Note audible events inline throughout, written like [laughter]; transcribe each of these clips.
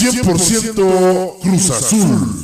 100% Cruz Azul.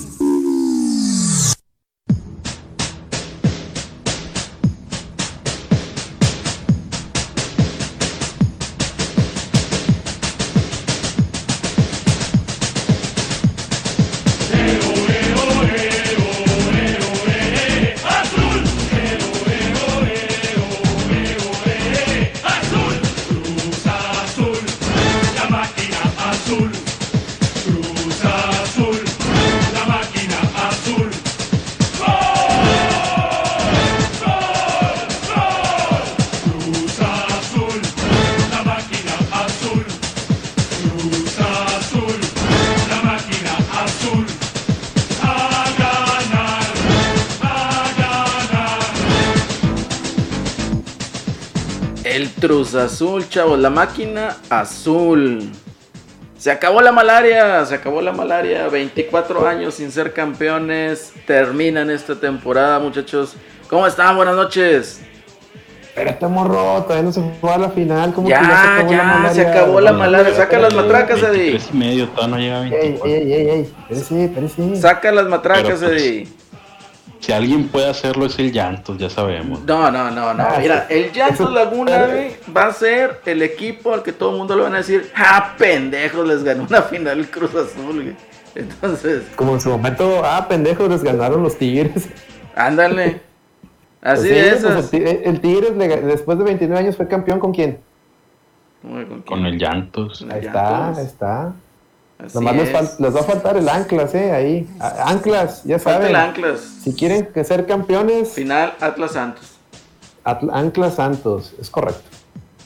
Azul, chavos. La máquina azul. Se acabó la malaria, se acabó la malaria. 24 años sin ser campeones. Terminan esta temporada, muchachos. ¿Cómo están? Buenas noches. Pero estamos rotos, todavía no se fue a la final. ¿Cómo ya, ya, se acabó, la, se acabó la malaria. Saca las matracas, Eddie. Y medio, todavía no llega a 24. Ey, ey, ey, ey. Saca las matracas, pues, Eddie. Si alguien puede hacerlo es el Llantos, ya sabemos. No, no, no, no. Ah, Mira, el Llantos [laughs] Laguna va a ser el equipo al que todo el mundo le van a decir, ah, pendejos, les ganó una final el Cruz Azul. Entonces. Como en su momento, ah, pendejos, les ganaron los Tigres. [laughs] Ándale. Así es. Pues el, Tigres después de 29 años fue campeón con quién? ¿Con, el Llantos. Ahí está, ahí está. Nomás les, va a faltar el Anclas, ¿eh? Ahí. Anclas, ya saben. el Anclas. Si quieren que ser campeones. Final Atlas Santos. Anclas Santos, es correcto.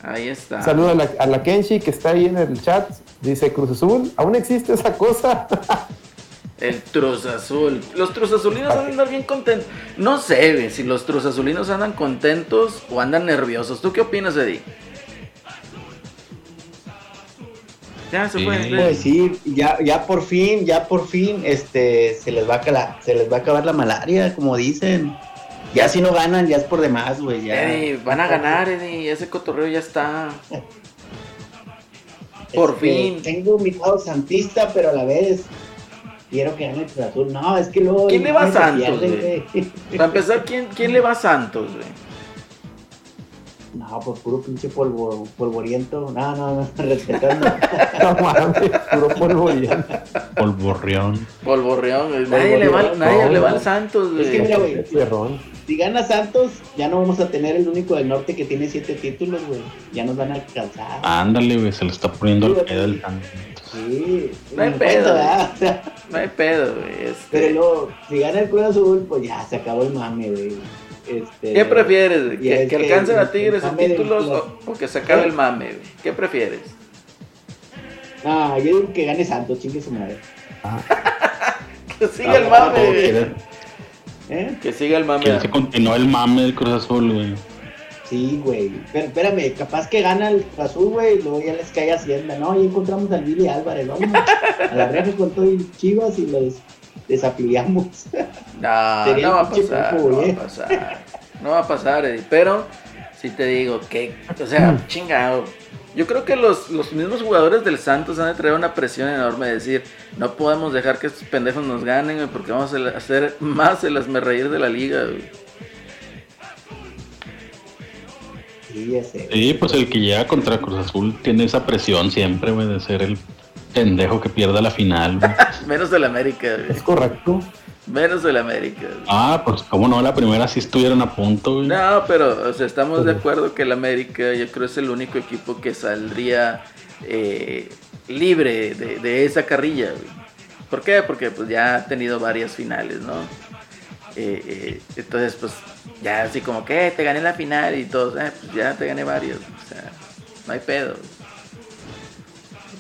Ahí está. Saludo a la, a la, Kenshi que está ahí en el chat. Dice Cruz Azul. ¿Aún existe esa cosa? [laughs] el Cruz Azul. Los Cruz Azulinos andan bien contentos. No sé si los Cruz Azulinos andan contentos o andan nerviosos. ¿Tú qué opinas, Eddie? Ya se fue. decir, ya, ya por fin, ya por fin, este, se les va a se les va a acabar la malaria, como dicen. Ya si no ganan, ya es por demás, güey. Ya. van a ganar, Eddie, ese cotorreo ya está. [laughs] por fin. Tengo mi lado santista, pero a la vez quiero que gane el Cruz Azul. No, es que luego. ¿Quién le va a Santos, güey? Para empezar, ¿quién, ¿quién le va a Santos, güey? No, pues puro pinche polvo, polvoriento. No, no, no, [laughs] respetando. no mames, puro polvoriento. Polvorreón. Polvorreón. Nadie, le va, nadie le va al Santos, güey. Es que mira, güey. Si gana Santos, ya no vamos a tener el único del norte que tiene siete títulos, güey. Ya nos van a alcanzar. Ándale, güey, se le está poniendo el pedo del Santos. Sí, no hay pedo, no hay pedo, güey. Este. Pero luego, si gana el Cruz Azul, pues ya se acabó el mame, güey. Este, ¿Qué prefieres? ¿Que, que alcancen a Tigres sus títulos o, que se acabe el mame? ¿Qué prefieres? No, yo digo que gane Santos, chingue su madre. [laughs] que siga el mame. ¿Eh? Que siga el mame. Que se continúe el mame del Cruz Azul, güey. Sí, güey. Pero espérame, capaz que gana el Cruz Azul, güey, luego ya les cae Hacienda. No, ya encontramos al Billy Álvarez, vamos a la reja con todo el Chivas y los desafiliamos. [laughs] No, [laughs] no va a pasar, no va a pasar. No va a pasar, Eddie. Pero si te digo que, o sea, chingado. Yo creo que los, los mismos jugadores del Santos han de traer una presión enorme de decir, no podemos dejar que estos pendejos nos ganen, porque vamos a hacer más el reír de la liga, Sí, sí, pues el que llega contra Cruz Azul tiene esa presión siempre, güey, de ser el pendejo que pierda la final. [laughs] Menos del América. Es correcto. Menos del América. Ah, pues cómo no, la primera sí estuvieron a punto. No, pero o sea, estamos de acuerdo que el América yo creo es el único equipo que saldría eh, libre de, esa carrilla. ¿Por qué? Porque pues ya ha tenido varias finales, ¿no? Eh, eh, entonces, pues ya así como que te gané la final y todo, pues ya te gané varios. O sea, no hay pedo.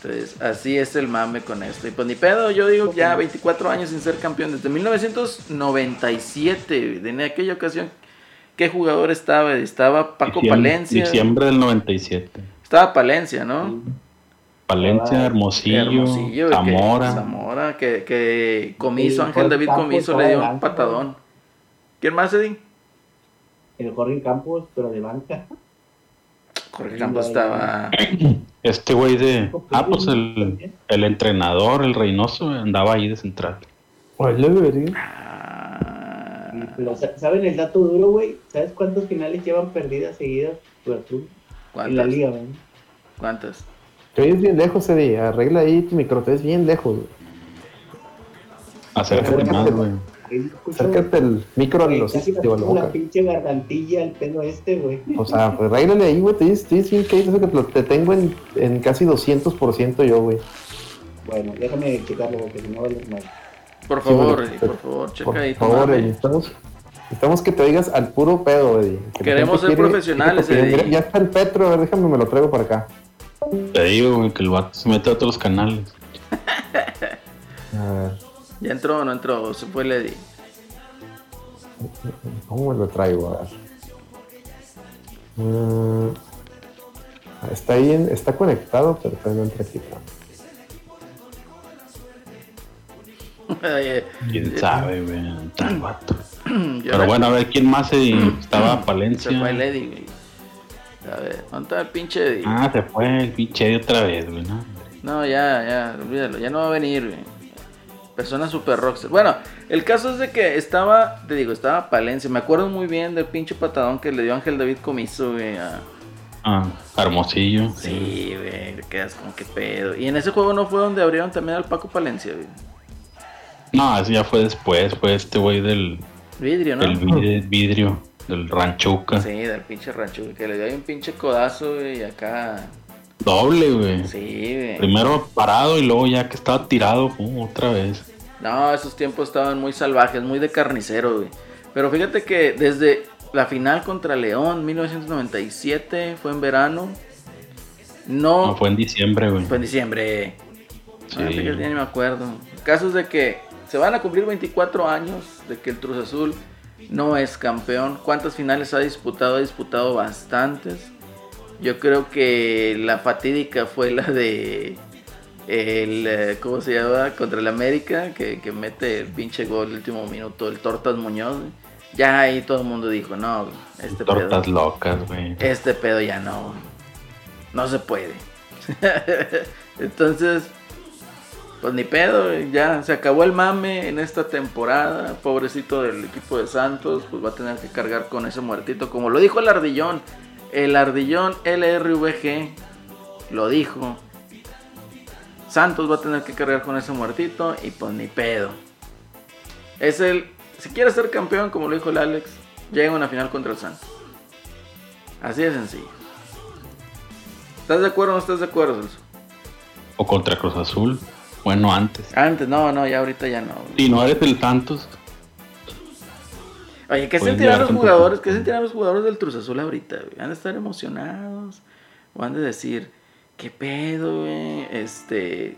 Entonces, así es el mame con esto. Y pues ni pedo, yo digo ya 24 años sin ser campeón. Desde 1997, en aquella ocasión, ¿qué jugador estaba? Estaba Paco Palencia. Diciembre del 97. Estaba Palencia, ¿no? Palencia, Hermosillo, Zamora. Zamora, que, que Comiso, Ángel David Comiso le dio un patadón. ¿Quién más, Eddie? El Jorge Campos, pero de banca. Jorge Campos estaba. Este güey de. Ah, pues el, el entrenador, el Reynoso, andaba ahí de central. Ah. ¿Saben el dato duro, güey? ¿Sabes cuántos finales llevan perdidas seguidas tú? En la liga, güey. ¿Cuántas? Te oyes bien lejos, Eddie. Arregla ahí tu micro, te ves bien lejos. Acércate más, güey. Acércate el micro a los digo, la pinche gargantilla el pelo este, güey. O sea, pues arréglale ahí, güey. Te dices bien que te tengo en, en casi 200% yo, güey. Bueno, déjame checarlo porque si no vale mal. Por favor, Eddie, por favor, checa ahí. Por favor, Eddie, estamos, estamos que te digas al puro pedo, Eddie. Queremos ser profesionales, Eddie. Ya está el Petro, a ver, déjame, me lo traigo para acá. Te digo, güey, que el vato se mete a otros canales. a ver. ¿Ya entró o no entró? ¿Se fue Lady? ¿Cómo lo traigo? A ver. Mm, está ahí, está conectado, pero no entra aquí. ¿Quién sabe, güey? Tal vato. [clears throat] Pero bueno, a ver, ¿quién más se, [clears throat] estaba Palencia? Se fue Lady, güey. A ver, ¿dónde está el pinche Eddie? Ah, se fue el pinche Eddie otra vez, güey, ¿no? No, ya, ya, olvídalo, ya no va a venir, güey. Persona super rockstar. Bueno, el caso es de que estaba, te digo, estaba Palencia. Me acuerdo muy bien del pinche patadón que le dio Ángel David Comiso, güey, a... Ah, Hermosillo. Sí, güey, te quedas como que pedo. Y en ese juego no fue donde abrieron también al Paco Palencia, güey. No, ese ya fue después, fue este güey del... Vidrio, ¿no? El vidrio, del Ranchuca. Sí, del pinche Ranchuca, que le dio ahí un pinche codazo, güey, y acá... Doble, güey. Sí, güey. Primero parado y luego ya que estaba tirado, otra vez. No, esos tiempos estaban muy salvajes, muy de carnicero, güey. Pero fíjate que desde la final contra León, 1997, fue en verano. No, no fue en diciembre, güey. Fue en diciembre. Sí. Ah, fíjate, ya ni me acuerdo. Casos de que se van a cumplir 24 años de que el Cruz Azul no es campeón. ¿Cuántas finales ha disputado? Ha disputado bastantes. Yo creo que la fatídica fue la de el eh, ¿cómo se llama? contra el América, que, mete el pinche gol el último minuto, el Tortas Muñoz. Ya ahí todo el mundo dijo, no, este Tortas locas, güey. Este pedo ya no. No se puede. [laughs] Entonces, pues ni pedo, ya se acabó el mame en esta temporada. Pobrecito del equipo de Santos, pues va a tener que cargar con ese muertito. Como lo dijo el Ardillón, el Ardillón LRVG lo dijo. Santos va a tener que cargar con ese muertito y pues ni pedo. Es el. Si quiere ser campeón, como lo dijo el Alex, llega a una final contra el Santos. Así de sencillo. ¿Estás de acuerdo o no estás de acuerdo, Celso? O contra Cruz Azul. Bueno, antes. Antes, no, no, ya ahorita ya no. Y no eres el Santos. Oye, ¿qué sentirán los jugadores? ¿Qué sentirán los jugadores del Cruz Azul ahorita? ¿Van a estar emocionados? ¿O han de decir, ¿qué pedo, güey? Este.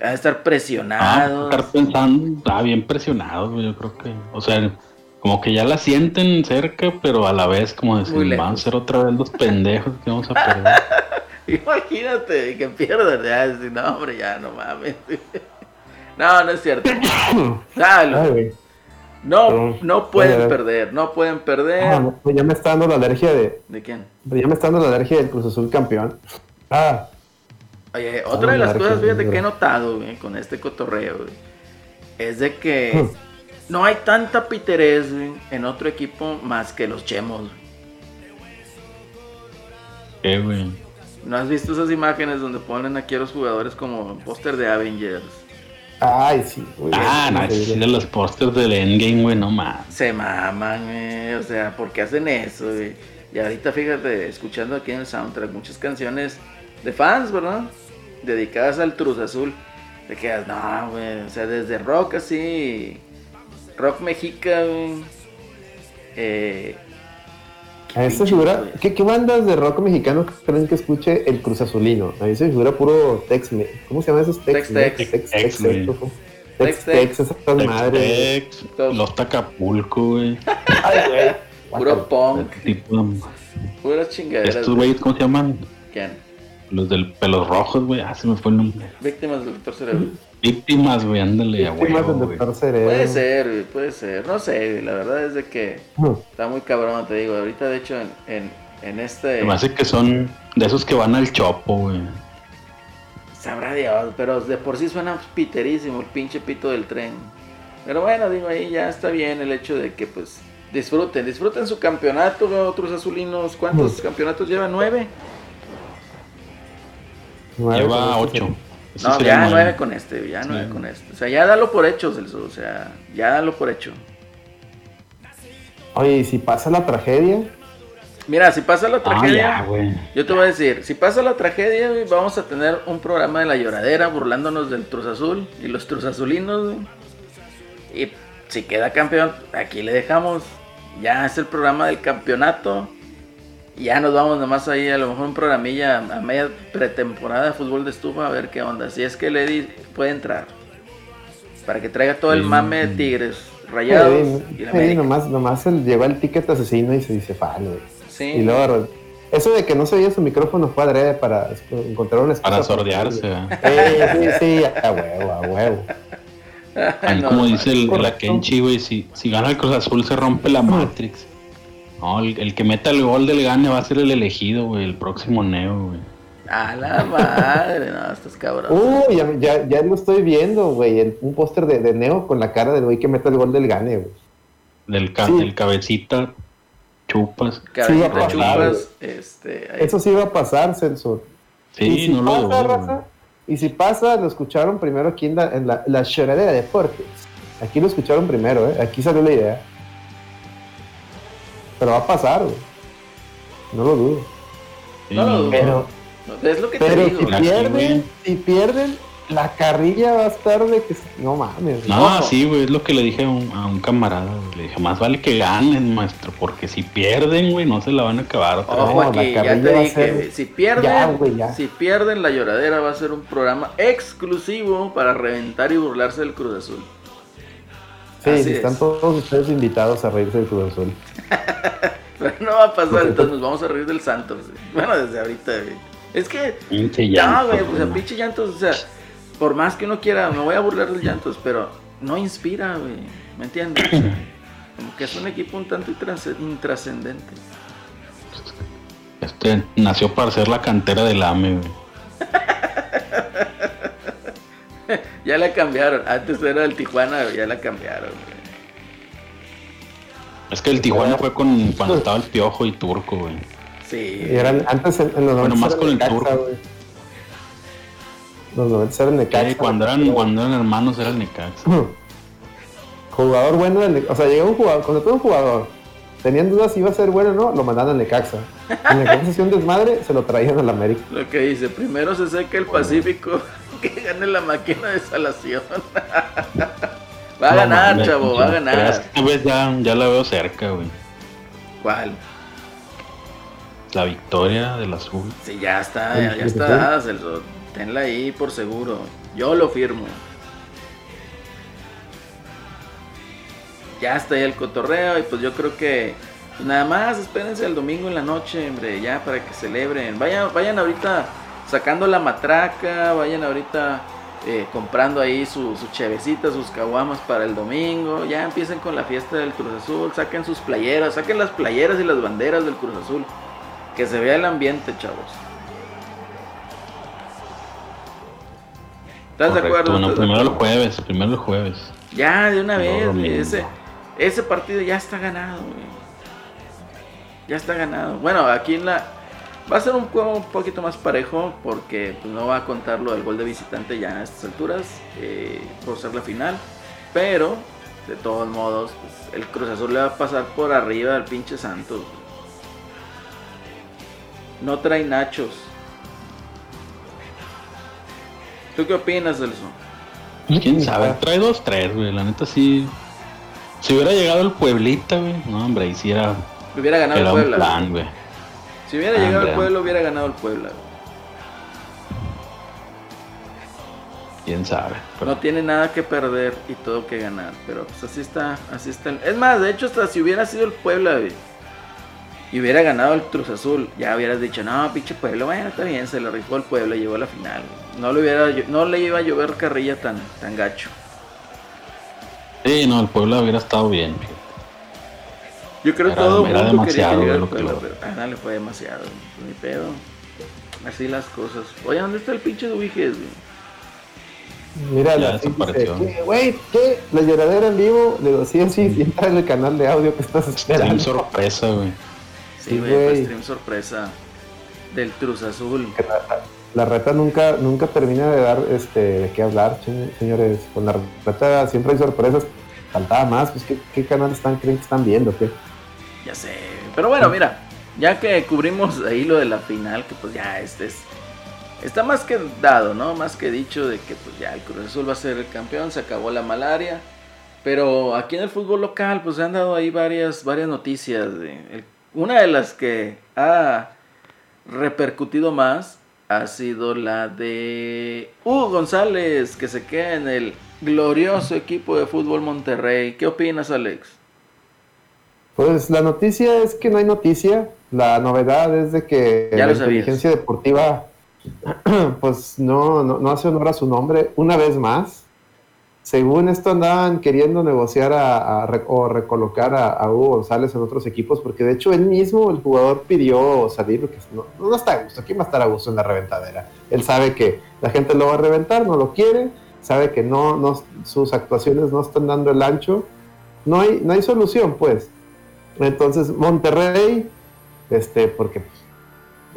A estar presionados. Ah, estar pensando, ah, bien presionados, güey, yo creo que. O sea, como que ya la sienten cerca, pero a la vez como decir, van a ser otra vez los pendejos que vamos a perder. [laughs] Imagínate que pierdan, ya, decir, no, hombre, ya no mames. [laughs] no, no es cierto. [coughs] Dale. No, no pueden perder, no pueden perder. Ah, ya me está dando la alergia de. ¿De quién? Ya me está dando la alergia del Cruz Azul campeón. Ah. Oye, otra de las cosas, fíjate, que he notado, con este cotorreo, es de que hmm. no hay tanta piterez, en otro equipo más que los chemos. ¿Qué, güey? ¿No has visto esas imágenes donde ponen aquí a los jugadores como póster de Avengers? Ay, sí. ah, no, de los pósters del Endgame, güey, no más. Se maman, güey. O sea, ¿por qué hacen eso, güey? Y ahorita, fíjate, escuchando aquí en el soundtrack muchas canciones de fans, ¿verdad? Dedicadas al Cruz Azul. Te quedas, no, güey. O sea, desde rock así. Rock mexica, güey. Eh, a esta figura, ¿qué, bandas de rock mexicano creen que escuche el Cruz Azulino? A mí se figura puro Tex, ¿cómo se llama esos Tex? Tex Tex. Tex Tex Tex, esas madres. Los Tacapulco, güey. Ay, güey. Puro punk. Pura chingadera. ¿Estos güeyes cómo se llaman? ¿Quién? Los del pelos rojos, güey. Ah, se me fue el nombre. Víctimas del doctor cerebro. Víctimas, güey, ándale, Víctimas del doctor cerebro. Puede ser, güey, puede ser. No sé, la verdad es de que está muy cabrón, te digo. Ahorita, de hecho, en, en este. Me hace que son de esos que van al chopo, güey. Sabrá Dios, pero de por sí suena piterísimo el pinche pito del tren. Pero bueno, digo, ahí ya está bien el hecho de que pues disfruten, disfruten su campeonato, otros azulinos. ¿Cuántos campeonatos llevan? ¿Nueve? Lleva ocho. no, ya nueve. con este, ya nueve con este. O sea, ya dalo por hecho, Celso, o sea, ya dalo por hecho. Oye, ¿y si pasa la tragedia? Mira, si pasa la ah, tragedia, yo te voy a decir, si pasa la tragedia, vamos a tener un programa de la lloradera burlándonos del Truz Azul y los Truz Azulinos, Y si queda campeón, aquí le dejamos. Ya es el programa del campeonato. Y ya nos vamos nomás ahí, a lo mejor un programilla a media pretemporada de fútbol de estufa a ver qué onda. Si es que Lady puede entrar. Para que traiga todo el mame de Tigres, rayados. y la nomás, nomás lleva el ticket asesino y se dice falo. Y luego, eso de que no se oía su micrófono fue adrede para encontrar un espacio. Para sordearse. Sí, sí, sí, a huevo, a huevo. Ahí [laughs] como dice el, la Kenchi, güey, si, si gana el Cruz Azul se rompe la Matrix. No, el, que meta el gol del gane va a ser el elegido, güey, el próximo Neo, güey. A la [laughs] madre, no, estás cabrón. Uy, ya, ya, ya, lo estoy viendo, güey. Un póster de, de, Neo con la cara del güey que meta el gol del gane, güey. Del, ca cabecita chupas. Sí chupas, este, Eso sí va a pasar, Celso. Sí, no lo pasa, Y si pasa, lo escucharon primero aquí en la, en la, la de deportes. Aquí lo escucharon primero, ¿eh? Aquí salió la idea. Pero va a pasar, güey. No lo dudo. no lo dudo. Pero, es lo que te digo. Si pierden, si pierden, la carrilla va a estar de que no mames. No, sí, güey, es lo que le dije a un, camarada. Le dije, más vale que ganen, maestro, porque si pierden, güey, no se la van a acabar. Ojo aquí, ya te dije, si pierden, si pierden la lloradera va a ser un programa exclusivo para reventar y burlarse del Cruz Azul. Sí, están todos ustedes invitados a reírse del Cruz Azul. [laughs] Pero no va a pasar, entonces nos vamos a reír del Santos. Bueno, desde ahorita, güey. Es que, ya, güey, pues a pinche llantos, o sea por más que uno quiera, me voy a burlar del llantos, pero no inspira, güey. ¿Me entiendes? [clears throat] como que es un equipo un tanto intrascendente. Este nació para ser la cantera del AME, güey. [laughs] [laughs] ya la cambiaron. Antes era el Tijuana, ya la cambiaron, güey. Es que el Tijuana fue con cuando estaba el Piojo y Turco, güey. Sí. Y eran antes en, los Bueno, más con el Turco. Los 90 era el Necaxa. cuando, eran, cuando eran hermanos era el Necaxa. jugador bueno, o sea, llegó un jugador, cuando todo un jugador, tenían dudas si iba a ser bueno o no, lo mandaban al Necaxa. En Necaxa hacía un desmadre, se lo traían al América. Lo que dice, primero se seca el Pacífico, [laughs] que gane la máquina de salación. [laughs] va a ganar, chavo, va a ganar. Esta vez ya, ya la veo cerca, güey. ¿Cuál? La victoria del azul. Sí, ya está, ya, ya está dada, Tenla ahí por seguro. Yo lo firmo. Ya está ahí el cotorreo y pues yo creo que pues nada más espérense el domingo en la noche, hombre, ya para que celebren. Vayan, vayan ahorita sacando la matraca, vayan ahorita eh, comprando ahí su, su sus caguamas para el domingo. Ya empiecen con la fiesta del Cruz Azul, saquen sus playeras, saquen las playeras y las banderas del Cruz Azul. Que se vea el ambiente, chavos. ¿Estás de acuerdo? primero el jueves, primero el jueves. Ya, de una vez, ese, ese partido ya está ganado, Ya está ganado. Bueno, aquí en la. Va a ser un juego un poquito más parejo porque pues, no va a contar lo del gol de visitante ya a estas alturas eh, por ser la final. Pero, de todos modos, pues, el Cruz Azul le va a pasar por arriba al pinche Santos. No trae nachos. ¿Tú qué opinas, Celso? ¿Quién sabe? Trae dos, tres, güey. La neta sí. Si hubiera llegado el Pueblita, güey. No, hombre, hiciera. Hubiera ganado el Puebla. plan, güey. Si hubiera llegado el Pueblo, hubiera ganado el Puebla, quién sabe. No tiene nada que perder y todo que ganar. Pero pues así está, así está. Es más, de hecho, hasta si hubiera sido el Puebla, güey y hubiera ganado el Cruz Azul, ya hubieras dicho, no, pinche pueblo, bueno, está bien, se le rifó el pueblo, llegó a la final. No le, hubiera, no le iba a llover carrilla tan, tan gacho. Sí, no, el pueblo hubiera estado bien. Yo creo que todo el mundo quería llegar pero ah, le fue demasiado, ni pedo. Así las cosas. Oye, ¿dónde está el pinche Duiges, Mira, ya desapareció. Güey, ¿qué? La lloradera en vivo. Le digo, sí, sí, sí, entra en el canal de audio que estás esperando. Stream sorpresa, güey. Sí, güey, stream sorpresa del Cruz Azul. La, reta nunca, nunca termina de dar este, de qué hablar, señores. Con la reta siempre hay sorpresas. Faltaba más, pues, ¿qué, qué canal están, creen que están viendo? ¿qué? Ya sé. Pero bueno, mira, ya que cubrimos ahí lo de la final, que pues ya este es, está más que dado, ¿no? Más que dicho de que pues ya el Cruz Azul va a ser el campeón, se acabó la malaria. Pero aquí en el fútbol local pues se han dado ahí varias, varias noticias. una de las que ha repercutido más ha sido la de Hugo González, que se queda en el glorioso equipo de fútbol Monterrey. ¿Qué opinas, Alex? Pues la noticia es que no hay noticia. La novedad es de que la inteligencia deportiva [clears throat] pues no, no, hace honor a su nombre una vez más. Según esto andaban queriendo negociar a, o recolocar a, Hugo González en otros equipos, porque de hecho él mismo, el jugador, pidió salir, porque no, no está a gusto. ¿Quién va a estar a gusto en la reventadera? Él sabe que la gente lo va a reventar, no lo quiere, sabe que no, no sus actuaciones no están dando el ancho. No hay, no hay solución, pues. Entonces, Monterrey, este, porque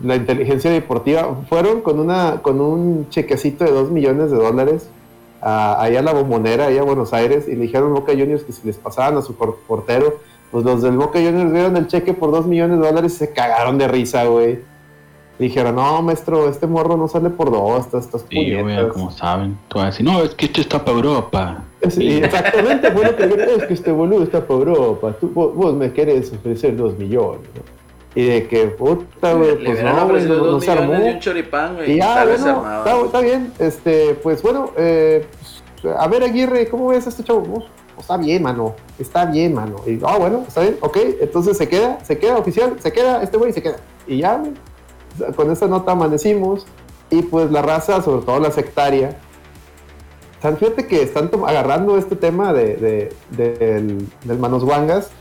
la inteligencia deportiva fueron con una con un chequecito de 2 millones de dólares a, allá a la bombonera, allá a Buenos Aires, y le dijeron Boca Juniors que si les pasaban a su portero, pues los del Boca Juniors vieron el cheque por 2 millones de dólares y se cagaron de risa, güey. Dijeron, no, maestro, este morro no sale por dos, estas, estas Sí, güey, como saben. Tú vas a decir, no, es que este está para Europa. Sí, exactamente, bueno, que es que este boludo está para Europa. Tú, vos, me querés ofrecer dos millones, Y de que, puta, güey, pues no, güey, no, se armó. un choripán, güey, y ya, bueno, está, está, bien, este, pues bueno, eh, pues, a ver, Aguirre, ¿cómo ves a este chavo? Pues, está bien, mano, está bien, mano. Y, ah, bueno, está bien, ok, entonces se queda, se queda oficial, se queda, este güey se queda. Y ya, güey, con esa nota amanecimos y pues la raza, sobre todo la sectaria, fíjate que están agarrando este tema de, del, Manos Wangas,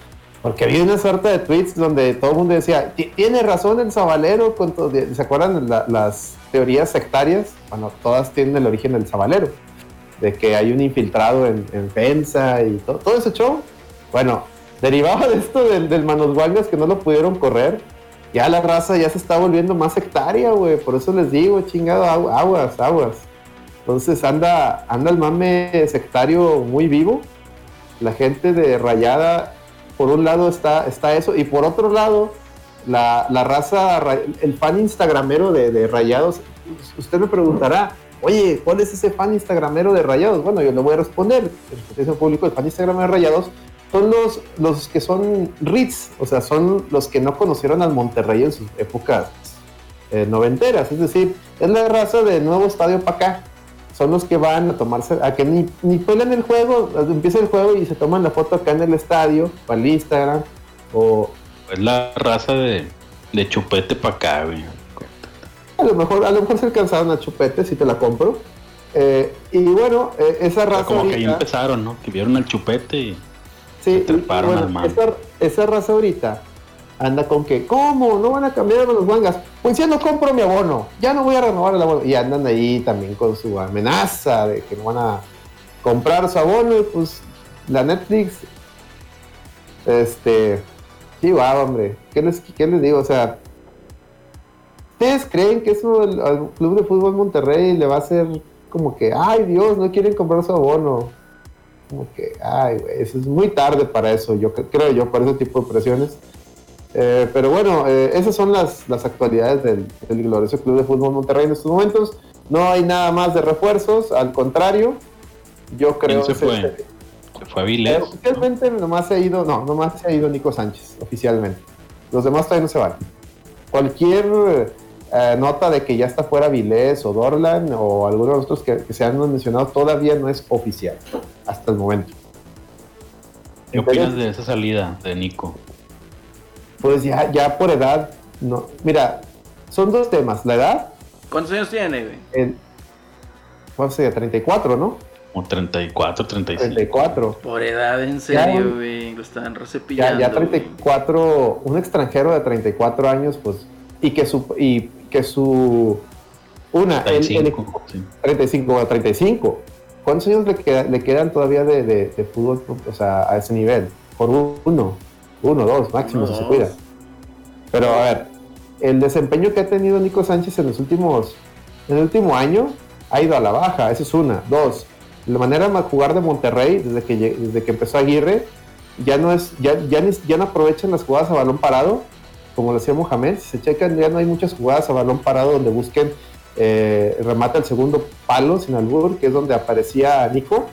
porque había una suerte de tweets donde todo el mundo decía, tiene razón el Zabalero, con ¿se acuerdan las teorías sectarias? Bueno, todas tienen el origen del Zabalero, de que hay un infiltrado en, en y todo, ese show. Bueno, derivaba de esto del, del Manos Wangas que no lo pudieron correr, ya la raza ya se está volviendo más sectaria, güey. Por eso les digo, chingado, aguas, aguas. Entonces anda, anda el mame sectario muy vivo. La gente de Rayada, por un lado está, está eso, y por otro lado, la, raza, el fan instagramero de, Rayados, usted me preguntará, oye, ¿cuál es ese fan instagramero de Rayados? Bueno, yo le voy a responder, el público, el fan instagramero de Rayados son los, los que son RITs, o sea, son los que no conocieron al Monterrey en sus épocas eh, noventeras, es decir, es la raza de nuevo estadio para acá. Son los que van a tomarse, a que ni, ni pelean el juego, empieza el juego y se toman la foto acá en el estadio, para el Instagram, o... Es la raza de, de chupete para acá, güey. A lo mejor, a lo mejor se alcanzaron a chupete, si te la compro. Eh, y bueno, eh, esa raza. como que ahí empezaron, ¿no? Que vieron al chupete y. Sí, esa, raza ahorita anda con que, ¿cómo? ¿No van a cambiar los mangas? Pues ya no compro mi abono, ya no voy a renovar el abono. Y andan ahí también con su amenaza de que no van a comprar su abono. Y pues la Netflix, este, sí, va, hombre. ¿Qué les, ¿Qué les digo? O sea, ¿ustedes creen que eso al Club de Fútbol Monterrey le va a hacer como que, ay Dios, no quieren comprar su abono? Como que, ay, güey, es muy tarde para eso, yo creo yo, para ese tipo de presiones. Eh, pero bueno, eh, esas son las, las actualidades del, del, glorioso Club de Fútbol Monterrey en estos momentos. No hay nada más de refuerzos, al contrario, yo creo que se fue? ¿Se fue a Viles? Eh, oficialmente nomás se ha ido, no, nomás se ha ido Nico Sánchez, oficialmente. Los demás todavía no se van. Cualquier nota de que ya está fuera Vilés o Dorlan o algunos de los otros que, que se han mencionado todavía no es oficial hasta el momento. ¿Qué opinas de esa salida de Nico? Pues ya, ya por edad, no. Mira, son dos temas. La edad. ¿Cuántos años tiene, güey? El, ¿Cuánto sería? 34, ¿no? Como 34, 35. 34. Por edad, en serio, güey. Lo están recepillando. Ya, ya 34, un extranjero de 34 años, pues. Y que su. Y que su una, 35, el, 35 o 35. ¿Cuántos años le, le quedan todavía de, de, fútbol o sea, a ese nivel? Por uno, uno, dos, máximo, si se cuida. Pero a ver, el desempeño que ha tenido Nico Sánchez en los últimos, en el último año ha ido a la baja, esa es una. Dos, la manera de jugar de Monterrey, desde que, desde que empezó Aguirre, ya no es, ya, ya, ya no aprovechan las jugadas a balón parado, como lo hacía Mohamed. Si se checan, ya no hay muchas jugadas a balón parado donde busquen eh, remata el segundo palo sin albur, que es donde aparecía Nico.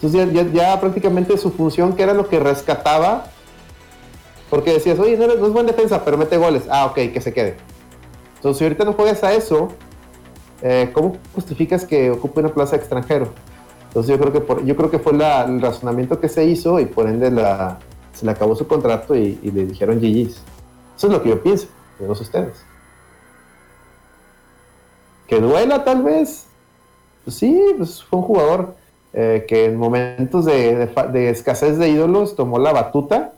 Entonces ya, prácticamente su función, que era lo que rescataba, porque decías, oye, no, es buena defensa, pero mete goles. Ah, ok, que se quede. Entonces, si ahorita no juegas a eso, eh, ¿cómo justificas que ocupe una plaza extranjero? Entonces yo creo que por, yo creo que fue el razonamiento que se hizo y por ende se le acabó su contrato y, le dijeron GG's. Eso es lo que yo pienso, de los ustedes que duela tal vez. Pues sí, pues fue un jugador eh, que en momentos de, escasez de ídolos tomó la batuta.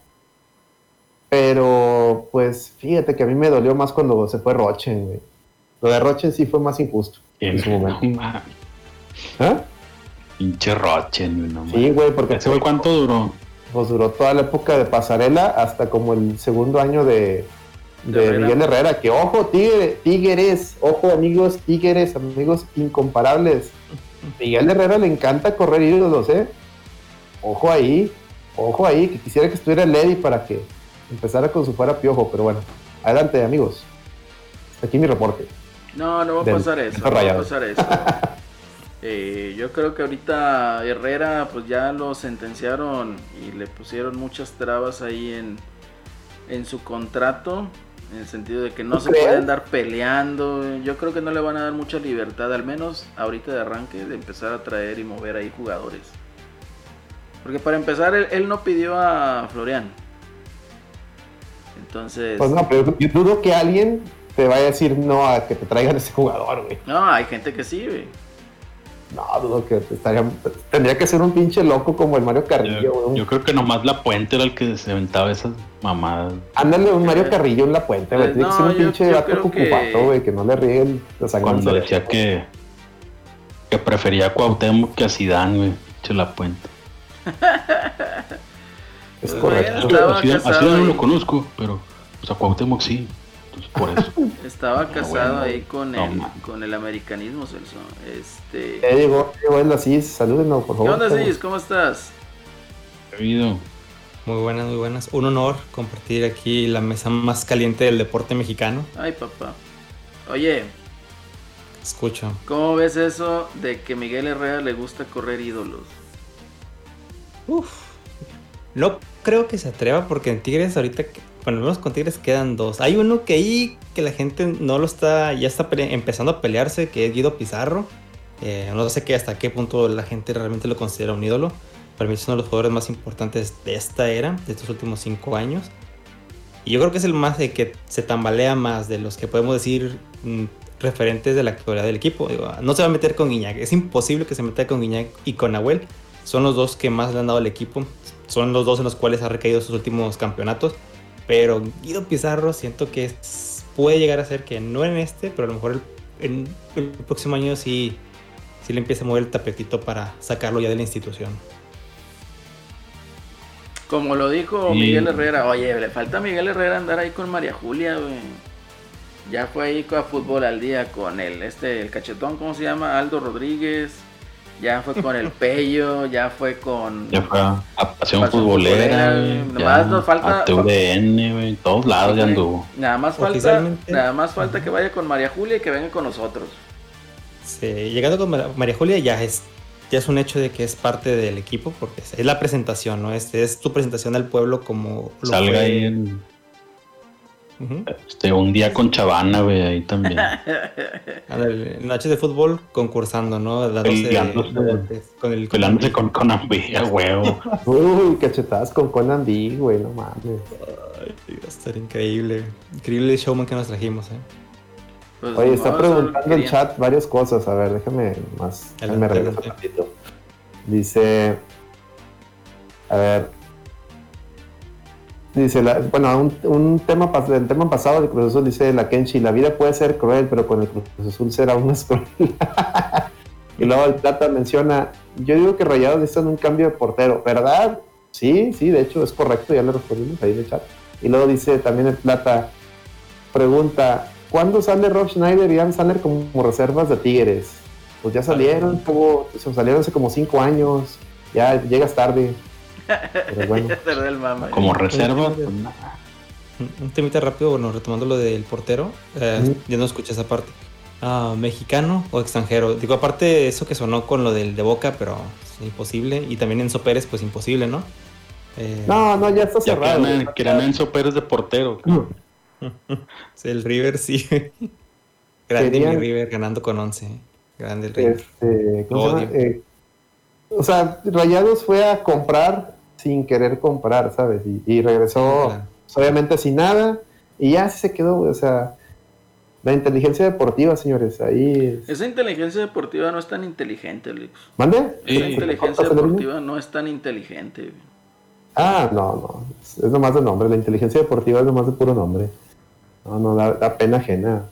Pero pues fíjate que a mí me dolió más cuando se fue Rochen, Lo de Rochen sí fue más injusto en su momento. ¿Ah? Pinche Rochen, no Sí, güey, porque... ¿Ese cuánto duró? Pues duró toda la época de pasarela hasta como el segundo año de, de, Miguel Herrera, que ojo, tigre, tigres, ojo amigos, tigres, amigos incomparables. Miguel Herrera le encanta correr ídolos, ¿eh? Ojo ahí, ojo ahí, que quisiera que estuviera Lady para que empezara con su fuera piojo, pero bueno, adelante amigos. aquí mi reporte. No, no va a pasar eso, no va a pasar eso. [laughs] Eh, yo creo que ahorita Herrera pues ya lo sentenciaron y le pusieron muchas trabas ahí en, en su contrato en el sentido de que no se puede andar peleando. Yo creo que no le van a dar mucha libertad, al menos ahorita de arranque, de empezar a traer y mover ahí jugadores. Porque para empezar, él, no pidió a Florian. Entonces. Pues no, pero yo dudo que alguien te vaya a decir no a que te traigan ese jugador, güey. No, hay gente que sí, güey. No, dudo que estaría, tendría que ser un pinche loco como el Mario Carrillo, yo, creo que nomás La Puente era el que se inventaba esas mamadas. Ándale, un Mario Carrillo en La Puente, güey. Tiene que ser un pinche gato cucupato, güey, que no le ríe la sangre. Cuando decía que, que prefería a Cuauhtémoc que a Zidane, güey. Pinche La Puente. es correcto. Así, así no lo conozco, pero pues a Cuauhtémoc sí. Por eso. [laughs] Estaba casado ahí con el, con el americanismo, Celso. Este... Ya llegó, llegó salúdenos, por favor. ¿Qué onda, Cis? ¿Cómo estás? Muy buenas, muy buenas. Un honor compartir aquí la mesa más caliente del deporte mexicano. Ay, papá. Oye. Escucho. ¿Cómo ves eso de que Miguel Herrera le gusta correr ídolos? Uf. No creo que se atreva porque en Tigres ahorita bueno, menos con Tigres quedan dos. Hay uno que ahí que la gente no lo está, ya está empezando a pelearse, que es Guido Pizarro. Eh, no sé qué, hasta qué punto la gente realmente lo considera un ídolo. Para mí es uno de los jugadores más importantes de esta era, de estos últimos cinco años. Y yo creo que es el más de que se tambalea más de los que podemos decir mm, referentes de la actualidad del equipo. no se va a meter con Guiñac, es imposible que se meta con Guiñac y con Nahuel. Son los dos que más le han dado al equipo. Son los dos en los cuales ha recaído sus últimos campeonatos. Pero Guido Pizarro siento que puede llegar a ser que no en este, pero a lo mejor el, el, próximo año sí, sí le empieza a mover el tapetito para sacarlo ya de la institución. Como lo dijo Miguel Herrera, oye, le falta a Miguel Herrera andar ahí con María Julia, güey. Ya fue ahí con fútbol al día con el, este, el cachetón, ¿cómo se llama? Aldo Rodríguez ya fue con el Pello, ya fue con. Ya fue a, Pasión Futbolera, Nomás nos falta. A TUDN, en todos lados ya anduvo. Nada más falta, nada más falta que vaya con María Julia y que venga con nosotros. Sí, llegando con María Julia ya es, ya es un hecho de que es parte del equipo, porque es la presentación, ¿no? Es, es tu presentación al pueblo como. Salga ahí en este, un día con Chavana, güey, ahí también. [laughs] En noche de fútbol concursando, ¿no? Con el Pelándose con Conan B, huevo. [laughs] Uy, cachetadas con Conan B, güey, no mames. Ay, va a estar increíble. Increíble el showman que nos trajimos, ¿eh? Pues Oye, está preguntando en chat varias cosas. A ver, déjame más. me regreso un ratito. Dice. A ver. Dice, bueno, un, tema del tema pasado del Cruz Azul dice la Kenchi, la vida puede ser cruel, pero con el Cruz Azul será una cruel. [laughs] y luego el Plata menciona, yo digo que Rayados necesitan un cambio de portero, ¿verdad? Sí, sí, de hecho es correcto, ya le respondimos ahí en el chat. Y luego dice también el Plata, pregunta, ¿cuándo sale Rob Schneider y Adam Sandler como, reservas de Tigres? Pues ya salieron, como, salieron hace como cinco años, ya llegas tarde. Pero bueno. [laughs] como reserva. Pues, un temita rápido, bueno, retomando lo del portero, eh, ya no escuché esa parte. Ah, ¿Mexicano o extranjero? Digo, aparte eso que sonó con lo del de Boca, pero es imposible. Y también Enzo Pérez, pues imposible, ¿no? Eh, no, no, ya está cerrado. Que eran Enzo Pérez de portero. [laughs] el River sí. Grande mi River ganando con 11. Grande el River. Este, eh, o sea, Rayados fue a comprar sin querer comprar, ¿sabes? Y, regresó obviamente sin nada y ya se quedó, o sea, la inteligencia deportiva, señores, ahí... Esa inteligencia deportiva no es tan inteligente, Luis. ¿Mande? Esa inteligencia deportiva no es tan inteligente. Ah, no, no. Es nomás de nombre. La inteligencia deportiva es nomás de puro nombre. No, no, da, pena ajena.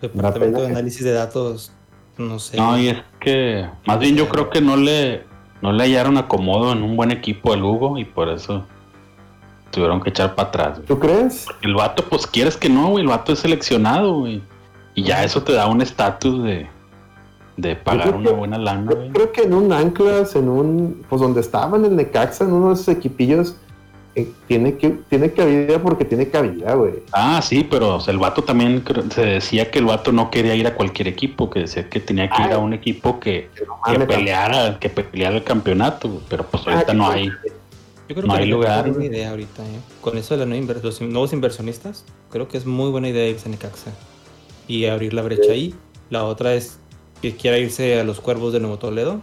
Departamento de análisis de datos, no sé. No, y es que más bien yo creo que no le, no le hallaron acomodo en un buen equipo al Hugo y por eso tuvieron que echar para atrás. ¿Tú crees? el vato, pues quieres que no, güey. El vato es seleccionado, güey. Y ya eso te da un estatus de, de pagar una buena lana. Yo creo que en un Anclas, en un, pues donde estaban en el Necaxa, en uno de esos equipillos, eh, tiene que tiene cabida porque tiene cabida, güey. Ah, sí, pero el vato también se decía que el vato no quería ir a cualquier equipo, que decía que tenía que ir a un equipo que, que, peleara, que peleara el campeonato, pero pues ah, ahorita no hay. Yo creo no que hay lugar. buena idea ahorita, ¿eh? Con eso de los nuevos inversionistas, creo que es muy buena idea irse a Necaxa y abrir la brecha ahí. La otra es que quiera irse a los Cuervos de Nuevo Toledo.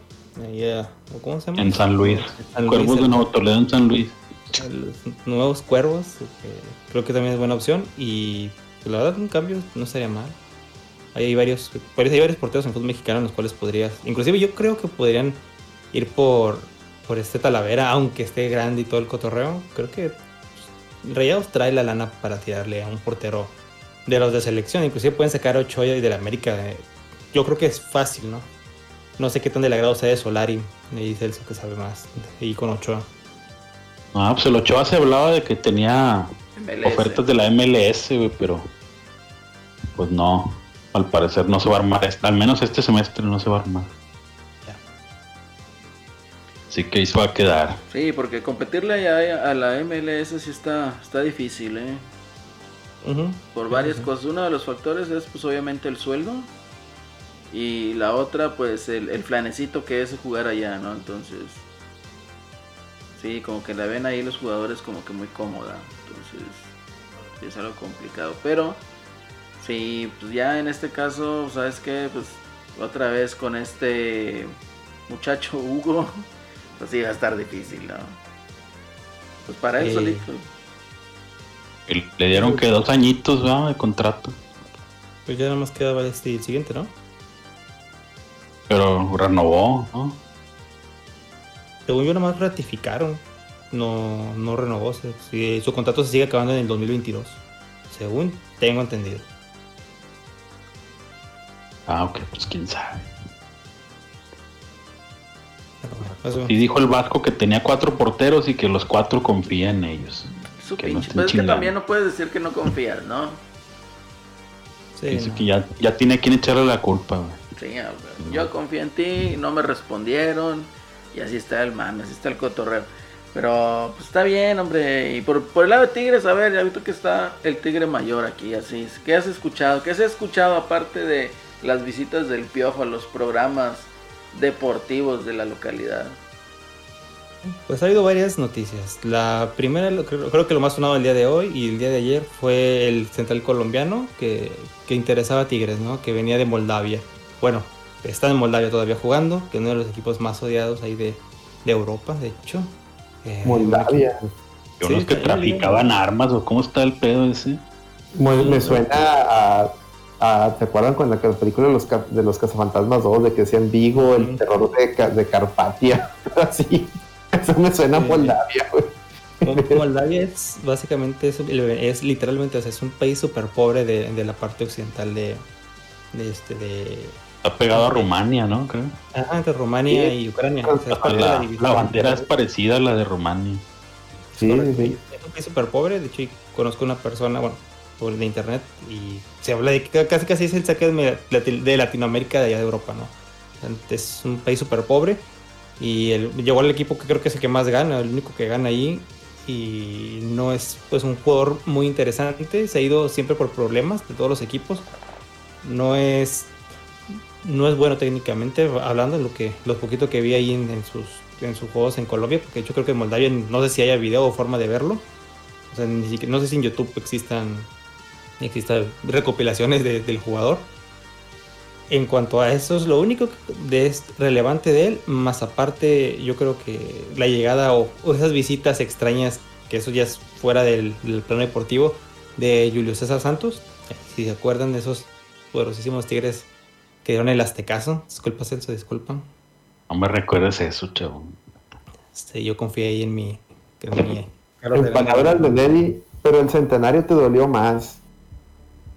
¿Cómo se llama? En San Luis. Cuervos de Nuevo Toledo en San Luis. Los nuevos Cuervos, creo que también es buena opción. Y pues, la verdad, un cambio no sería mal. Hay varios, hay varios porteros en fútbol mexicano en los cuales podrías. Inclusive yo creo que podrían ir por, por este Talavera, aunque esté grande y todo el cotorreo. Creo que Rayados trae la lana para tirarle a un portero de los de selección. Inclusive pueden sacar a Ochoa y de la América. Eh, yo creo que es fácil, ¿no? No sé qué tan del agrado sea de Solari. Me dice Celso que sabe más. Y con Ochoa. Ah, pues el Ochoa se hablaba de que tenía ofertas de la MLS, pero pues no. Al parecer no se va a armar. Al menos este semestre no se va a armar. Así que ahí se va a quedar. Sí, porque competirle a, a la MLS sí está, está difícil, ¿eh? por varias cosas. Uno de los factores es pues obviamente el sueldo y la otra pues el, el flanecito que es jugar allá, ¿no? Entonces, sí, como que la ven ahí los jugadores como que muy cómoda. Entonces, es algo complicado. Pero, sí, pues ya en este caso, ¿sabes qué? Pues otra vez con este muchacho [laughs] Hugo, pues sí va a estar difícil, ¿no? Pues para él solito. Le dieron que dos añitos ¿no? de contrato. Pues ya nada más quedaba este el siguiente, ¿no? Pero renovó, ¿no? Según yo, nada más ratificaron. No, no renovó. su contrato se sigue acabando en el 2022. Según tengo entendido. Ah, ok, pues quién sabe. Y dijo el Vasco que tenía cuatro porteros y que los cuatro confían en ellos pero es que también no puedes decir que no confías, ¿no? Sí, Dice que ya, ya tiene quien echarle la culpa, Sí, yo confío en ti, no me respondieron, y así está el mame, así está el cotorreo. Pero pues está bien, hombre. Y por, por el lado de Tigres, a ver, ya visto que está el Tigre Mayor aquí, así. ¿Qué has escuchado? ¿Qué has escuchado aparte de las visitas del Piojo a los programas deportivos de la localidad? Pues ha habido varias noticias. La primera, creo, que lo más sonado el día de hoy y el día de ayer fue el central colombiano que, interesaba a Tigres, ¿no? Que venía de Moldavia. Bueno, está en Moldavia todavía jugando, que es uno de los equipos más odiados ahí de, Europa, de hecho. Eh, Moldavia. Yo no que traficaban armas o cómo está el pedo ese. Me, suena a Ah, ¿Te acuerdan con la, película de los, de los cazafantasmas 2 de que decían Vigo, el terror de, de Carpatia? [laughs] Así. Eso me suena a Moldavia, güey. Moldavia es básicamente, es, es literalmente, o sea, es un país súper pobre de, de, la parte occidental de, de este, de... Está pegado a Rumania, ¿no? Creo. Ajá, entre Rumania y Ucrania. la, la, bandera es parecida a la de Rumania. Sí, sí. Es un país súper pobre, de hecho conozco una persona, bueno, por de internet y se habla de que casi casi es el saque de Latinoamérica de allá de Europa, ¿no? Es un país súper pobre y el, llegó al equipo que creo que es el que más gana, el único que gana ahí y no es pues un jugador muy interesante, se ha ido siempre por problemas de todos los equipos. No es no es bueno técnicamente hablando de lo que los poquito que vi ahí en, sus en sus juegos en Colombia, porque yo creo que en Moldavia no sé si haya video o forma de verlo. O sea, ni siquiera, no sé si en YouTube existan existan recopilaciones del jugador. En cuanto a eso, es lo único de, relevante de él, más aparte, yo creo que la llegada o, esas visitas extrañas, que eso ya es fuera del, plano deportivo, de Julio César Santos. Si se acuerdan de esos poderosísimos tigres que dieron el Aztecaso. Disculpa, Celso, disculpa. No me recuerdes eso, chavo. Este, yo confié ahí en mi. En palabras de Lady, pero el centenario te dolió más.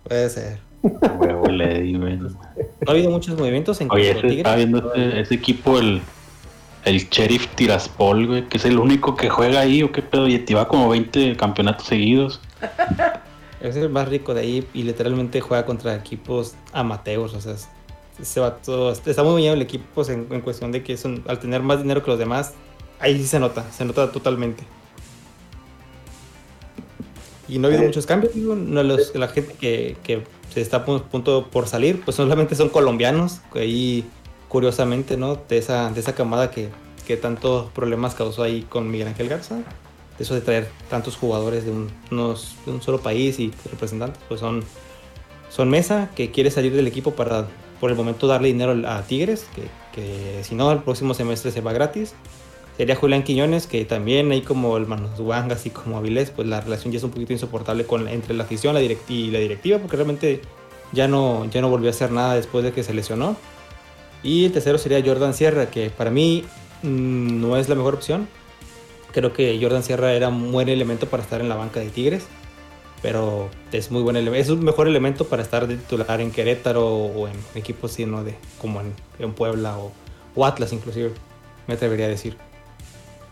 Puede ser. Huevo Lady, No ha habido muchos movimientos en Oye, ese, está viendo ese, equipo, el, el Sheriff Tiraspol, güey, que es el único que juega ahí, o qué pedo, y te va como 20 campeonatos seguidos. Es el más rico de ahí y literalmente juega contra equipos amateurs, o sea, se va todo, está muy bien el equipo en, en, cuestión de que son, al tener más dinero que los demás, ahí sí se nota, se nota totalmente. Y no ha habido muchos cambios, no, los, la gente que, que, se está a punto por salir, pues solamente son colombianos, ahí curiosamente, ¿no? De esa, de esa camada que, que tantos problemas causó ahí con Miguel Ángel Garza. De eso de traer tantos jugadores de un, unos, de un solo país y representantes, pues son, son Mesa, que quiere salir del equipo para por el momento darle dinero a Tigres, que, que si no, el próximo semestre se va gratis sería Julián Quiñones, que también hay como el Manos y como Avilés, pues la relación ya es un poquito insoportable con, entre la afición la y la directiva, porque realmente ya no, ya no volvió a hacer nada después de que se lesionó. Y el tercero sería Jordan Sierra, que para mí mm, no es la mejor opción. Creo que Jordan Sierra era un buen elemento para estar en la banca de Tigres, pero es muy buen es un mejor elemento para estar de titular en Querétaro o en equipos sino de, como en, Puebla o, o Atlas inclusive, me atrevería a decir.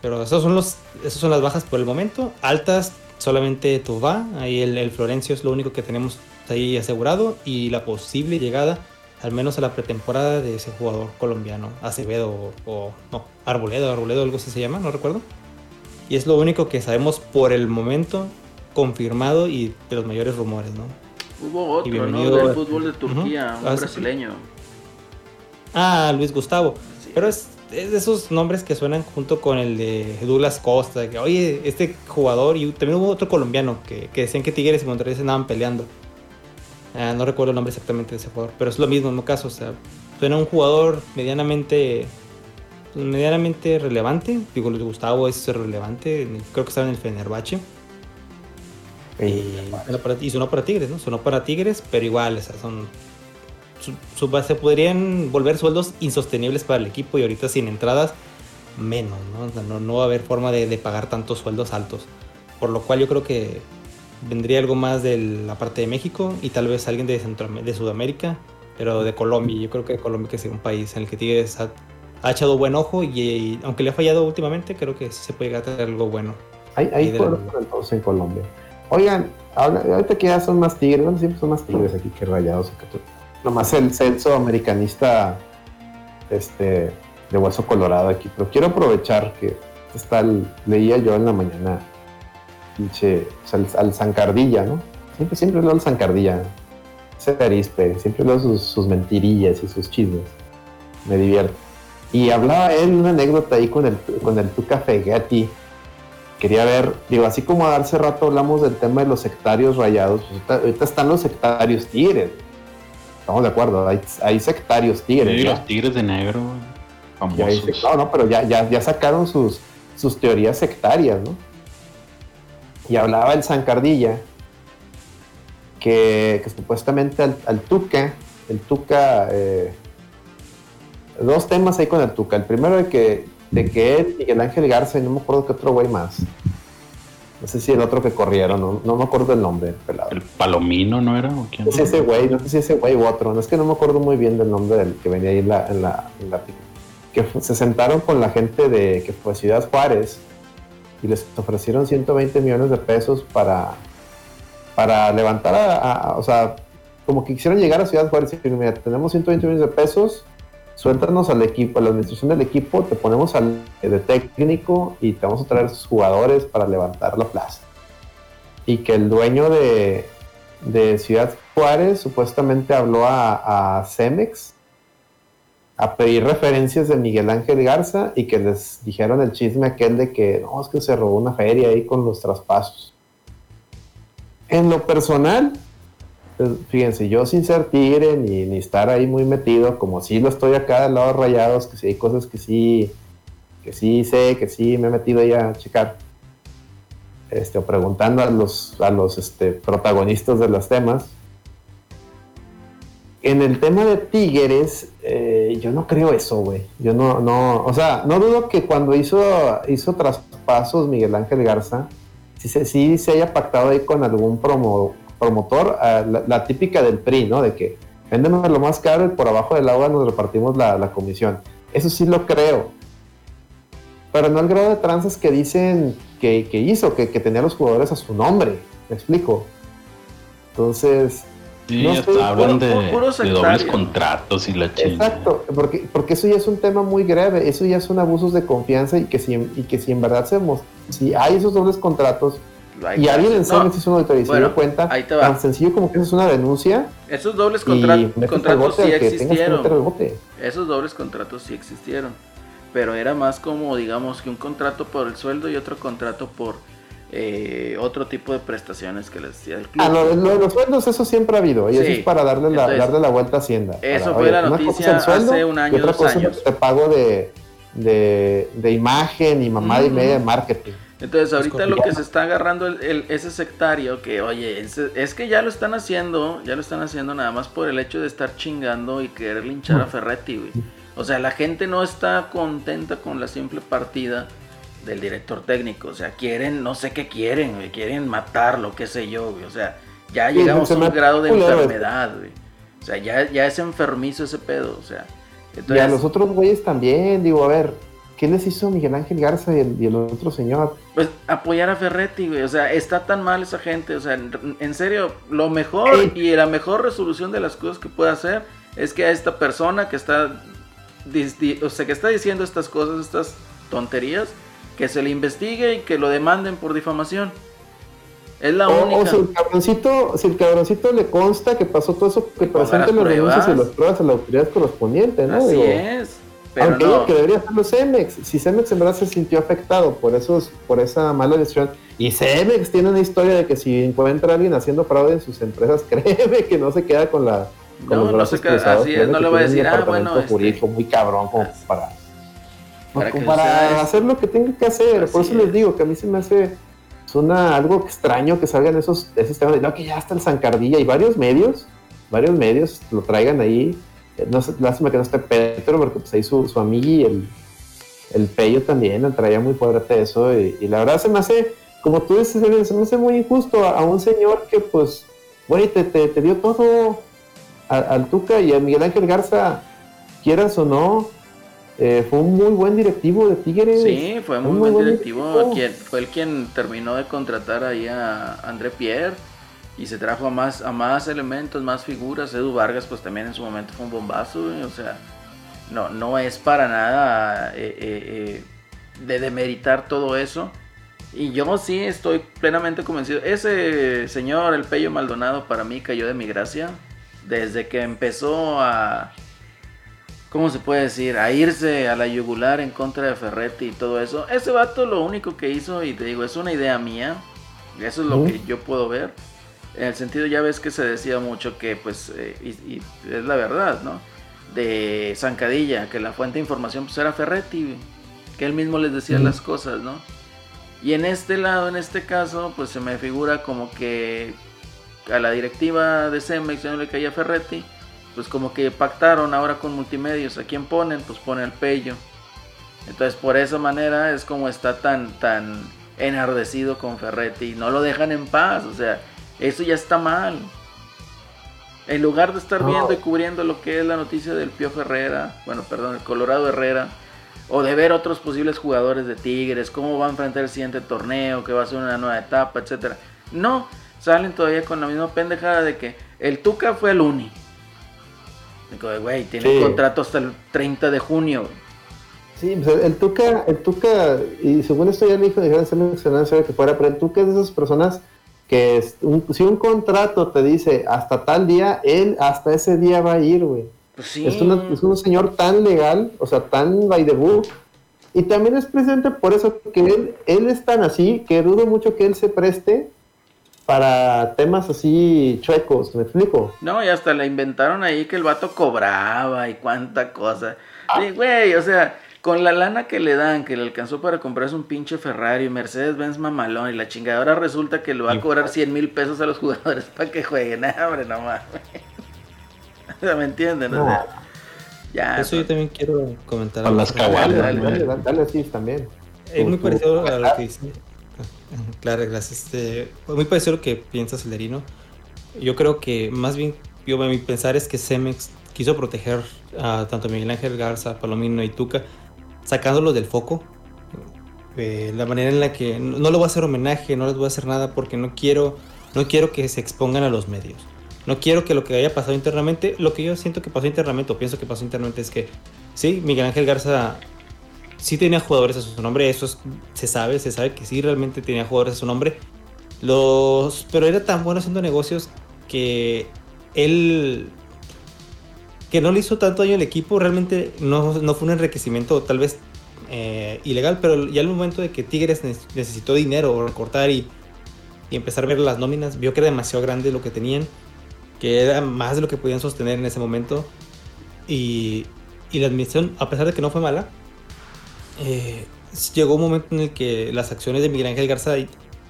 Pero esos son los, esas son las bajas por el momento. Altas, solamente Tuba. Ahí el, el, Florencio es lo único que tenemos ahí asegurado. Y la posible llegada, al menos a la pretemporada, de ese jugador colombiano, Acevedo o, no, Arboledo, Arboledo, algo así se llama, no recuerdo. Y es lo único que sabemos por el momento confirmado y de los mayores rumores, ¿no? Hubo otro, ¿no? Del fútbol de Turquía, un ah, brasileño. Ah, Luis Gustavo. Pero es es de esos nombres que suenan junto con el de Douglas Costa, que oye, este jugador, y también hubo otro colombiano que, que decían que Tigres y Monterrey se andaban peleando. Ah, no recuerdo el nombre exactamente de ese jugador, pero es lo mismo en un caso, o sea, suena un jugador medianamente medianamente relevante, digo, de Gustavo es relevante, creo que estaba en el Fenerbahce. Y, y sonó para Tigres, ¿no? Sonó para Tigres, pero igual, o sea, son su, base podrían volver sueldos insostenibles para el equipo y ahorita sin entradas menos, ¿no? no, va a haber forma de, pagar tantos sueldos altos. Por lo cual yo creo que vendría algo más de la parte de México y tal vez alguien de, de Sudamérica, pero de Colombia. Yo creo que Colombia que es un país en el que Tigres ha, echado buen ojo y, aunque le ha fallado últimamente, creo que sí se puede ganar algo bueno. Hay, hay en Colombia. Oigan, ahorita que ya son más tigres, bueno, siempre son más tigres aquí que rayados nomás el censo americanista este, de hueso colorado aquí, pero quiero aprovechar que está leía yo en la mañana pinche, al, Zancardilla, ¿no? Siempre, siempre leo al Zancardilla, ese arispe, siempre leo sus, sus, mentirillas y sus chismes, me divierto. Y hablaba él una anécdota ahí con el, con el Tuca Fegetti, quería ver, digo, así como hace rato hablamos del tema de los sectarios rayados, pues ahorita, están los sectarios tigres, Estamos de acuerdo, hay, sectarios tigres. los tigres de negro, famosos. no, no, pero ya, ya, sacaron sus, sus teorías sectarias, ¿no? Y hablaba el Zancardilla que, supuestamente al, Tuca, el Tuca, eh, dos temas ahí con el Tuca. El primero de que, de que él, Miguel Ángel Garza y no me acuerdo qué otro güey más. No sé si el otro que corrieron, no, me acuerdo el nombre. ¿El Palomino no era? ¿O quién? No sé si ese güey, no sé si ese güey u otro. No es que no me acuerdo muy bien del nombre del que venía ahí en la, en la, que se sentaron con la gente de que fue Ciudad Juárez y les ofrecieron 120 millones de pesos para, para levantar a, o sea, como que quisieron llegar a Ciudad Juárez y decir, mira, tenemos 120 millones de pesos, suéltanos al equipo, a la administración del equipo, te ponemos al de técnico y te vamos a traer sus jugadores para levantar la plaza. Y que el dueño de, Ciudad Juárez supuestamente habló a, a Cemex a pedir referencias de Miguel Ángel Garza y que les dijeron el chisme aquel de que no, es que se robó una feria ahí con los traspasos. En lo personal, fíjense, yo sin ser tigre ni, ni estar ahí muy metido, como si lo estoy acá del lado rayados, que sí hay cosas que sí, que sí sé, que sí me he metido ahí a checar. Este, preguntando a los, a los este, protagonistas de los temas, en el tema de Tigres, eh, yo no creo eso, güey. Yo no, no, o sea, no dudo que cuando hizo, hizo traspasos Miguel Ángel Garza, sí, sí se haya pactado ahí con algún promotor, ah, la, típica del PRI, ¿no? De que vendemos lo más caro y por abajo del agua nos repartimos la, comisión. Eso sí lo creo. Pero no el grado de tranzas que dicen que, hizo, que, que tenía los jugadores a su nombre. ¿Me explico? Entonces, Sí, hablan de, dobles contratos y la chingada. Exacto, porque, porque eso ya es un tema muy grave, eso ya son abusos de confianza y que si, y que si en verdad hacemos, si hay esos dobles contratos y alguien en serio hizo una y se dio cuenta, tan sencillo como que eso es una denuncia. Esos dobles contratos sí existieron. Esos dobles contratos sí existieron, pero era más como digamos que un contrato por el sueldo y otro contrato por eh, otro tipo de prestaciones que les decía el club. Ah, lo, de los sueldos, eso siempre ha habido, y eso es para darle la, darle la vuelta a Hacienda. Eso fue la noticia hace un año, y otra cosa años. pago de, de, imagen y mamá y media de marketing. Entonces, ahorita lo que se está agarrando el, ese sectario, que oye, es, que ya lo están haciendo, ya lo están haciendo nada más por el hecho de estar chingando y querer linchar a Ferretti, güey. O sea, la gente no está contenta con la simple partida del director técnico. O sea, quieren, no sé qué quieren, güey, quieren matarlo, qué sé yo, güey. O sea, ya llegamos a un grado de enfermedad, güey. O sea, ya, ya es enfermizo ese pedo, o sea. y a los otros güeyes también, digo, a ver, ¿qué les hizo Miguel Ángel Garza y el, otro señor? Pues apoyar a Ferretti, güey. O sea, está tan mal esa gente. O sea, en, serio, lo mejor y la mejor resolución de las cosas que puede hacer es que a esta persona que está, o sea, que está diciendo estas cosas, estas tonterías, que se le investigue y que lo demanden por difamación. Es la única. O si el cabroncito, si el cabroncito le consta que pasó todo eso, que presente los denuncias y las pruebas a la autoridad correspondiente, ¿no? Así es. Pero aunque no. que debería hacerlo Cemex. Si Cemex en verdad se sintió afectado por esos, por esa mala decisión, y Cemex tiene una historia de que si encuentra a alguien haciendo fraude en sus empresas, [laughs] créeme que no se queda con la. Con no, no se queda, así es, no le va a decir, ah, bueno. Este, muy cabrón como para para, hacer lo que tenga que hacer. Por eso les digo que a mí se me hace suena algo extraño que salgan esos, esos temas de no, que ya está el Zancardilla y varios medios, varios medios lo traigan ahí. No sé, lástima que no esté Petro, porque pues ahí su, su amigo el, el Pello también traía muy fuerte eso. Y, la verdad se me hace, como tú dices, se me hace muy injusto a, un señor que, pues, bueno, te, te, dio todo al Tuca y a Miguel Ángel Garza, quieras o no, eh, fue un muy buen directivo de Tigres. Sí, fue muy, buen, directivo. Quien, fue el quien terminó de contratar ahí a André Pierre y se trajo a más, a más elementos, más figuras. Edu Vargas, pues también en su momento fue un bombazo. O sea, no, no es para nada eh, eh, de demeritar todo eso. Y yo sí estoy plenamente convencido. Ese señor, el Pello Maldonado, para mí cayó de mi gracia. Desde que empezó a ¿cómo se puede decir? A irse a la yugular en contra de Ferretti y todo eso. Ese vato lo único que hizo, y te digo, es una idea mía. Eso es lo que yo puedo ver. En el sentido, ya ves que se decía mucho que, pues, eh, y, es la verdad, ¿no? De Zancadilla, que la fuente de información pues era Ferretti, que él mismo les decía las cosas, ¿no? Y en este lado, en este caso, pues se me figura como que a la directiva de Cemex ya no le caía Ferretti, pues como que pactaron ahora con multimedios, ¿a quién ponen? Pues pone al Pello. Entonces por esa manera es como está tan, tan enardecido con Ferretti, no lo dejan en paz, o sea, eso ya está mal. En lugar de estar viendo y cubriendo lo que es la noticia del Pío Ferrera, bueno, perdón, el Colorado Herrera, o de ver otros posibles jugadores de Tigres, cómo va a enfrentar el siguiente torneo, que va a ser una nueva etapa, etcétera. No, salen todavía con la misma pendejada de que el Tuca fue el uni. Güey, tiene contrato hasta el 30 de junio. Sí, pues, el Tuca, el Tuca, y según esto ya le dijo, dejaron ser mencionado que fuera, pero el Tuca es de esas personas que si un contrato te dice hasta tal día, él hasta ese día va a ir, güey. Pues es, un señor tan legal, o sea, tan by the book. Y también es presente por eso que él, él es tan así que dudo mucho que él se preste para temas así chuecos, ¿me explico? No, y hasta le inventaron ahí que el vato cobraba y cuánta cosa. Ah. güey, o sea, con la lana que le dan, que le alcanzó para comprarse un pinche Ferrari, Mercedes Benz mamalón y la chingadora resulta que le va a cobrar 100 mil pesos a los jugadores [laughs] para que jueguen. Ah, hombre, no mames. [laughs] ¿Me entienden? ya. Eso yo también quiero comentar. A las cagualas. Dale, dale, dale, dale, sí, también. Es muy parecido a lo que [laughs] dice. Claro, gracias. Este, muy parecido a lo que piensa Celerino. Yo creo que más bien, yo mi pensar es que Cemex quiso proteger a tanto Miguel Ángel Garza, Palomino y Tuca sacándolos del foco. Eh, la manera en la que no, le voy a hacer homenaje, no les voy a hacer nada porque no quiero, no quiero que se expongan a los medios. No quiero que lo que haya pasado internamente, lo que yo siento que pasó internamente o pienso que pasó internamente es que sí, Miguel Ángel Garza sí tenía jugadores a su nombre, eso se sabe, se sabe que sí realmente tenía jugadores a su nombre. Los, pero era tan bueno haciendo negocios que él que no le hizo tanto daño al equipo, realmente no, no fue un enriquecimiento tal vez eh, ilegal, pero ya el momento de que Tigres necesitó dinero, recortar y, y, empezar a ver las nóminas, vio que era demasiado grande lo que tenían, que era más de lo que podían sostener en ese momento. Y, y la admisión, a pesar de que no fue mala, eh, llegó un momento en el que las acciones de Miguel Ángel Garza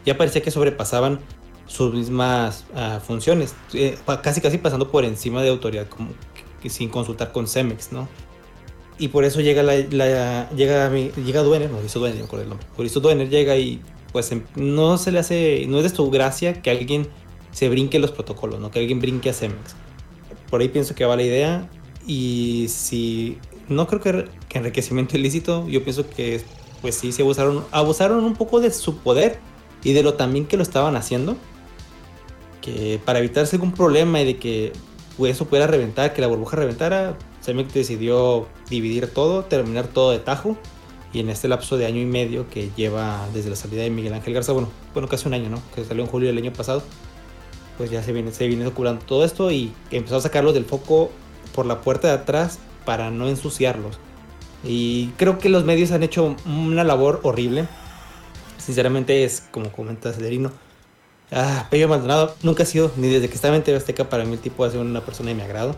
ya parecía que sobrepasaban sus mismas uh, funciones, eh, casi casi pasando por encima de autoridad como, sin consultar con Cemex, ¿no? Y por eso llega la, llega llega Duener, no, hizo Duener, me acuerdo el nombre. Por eso Duener llega y pues em, no se le hace, no es de su gracia que alguien se brinque los protocolos, ¿no? Que alguien brinque a Cemex. Por ahí pienso que va la idea y si no creo que, que enriquecimiento ilícito, yo pienso que pues sí se abusaron, abusaron un poco de su poder y de lo también que lo estaban haciendo. Que para evitarse algún problema y de que eso pudiera reventar, que la burbuja reventara, Cemex decidió dividir todo, terminar todo de tajo. Y en este lapso de año y medio que lleva desde la salida de Miguel Ángel Garza, bueno, bueno casi un año, ¿no? Que salió en julio del año pasado, pues ya se viene, se viene curando todo esto y empezó a sacarlos del foco por la puerta de atrás para no ensuciarlos. Y creo que los medios han hecho una labor horrible. Sinceramente es, como comenta Cederino, Ah, Pello Maldonado nunca ha sido, ni desde que estaba en TV Azteca, para mí el tipo ha sido una persona de mi agrado.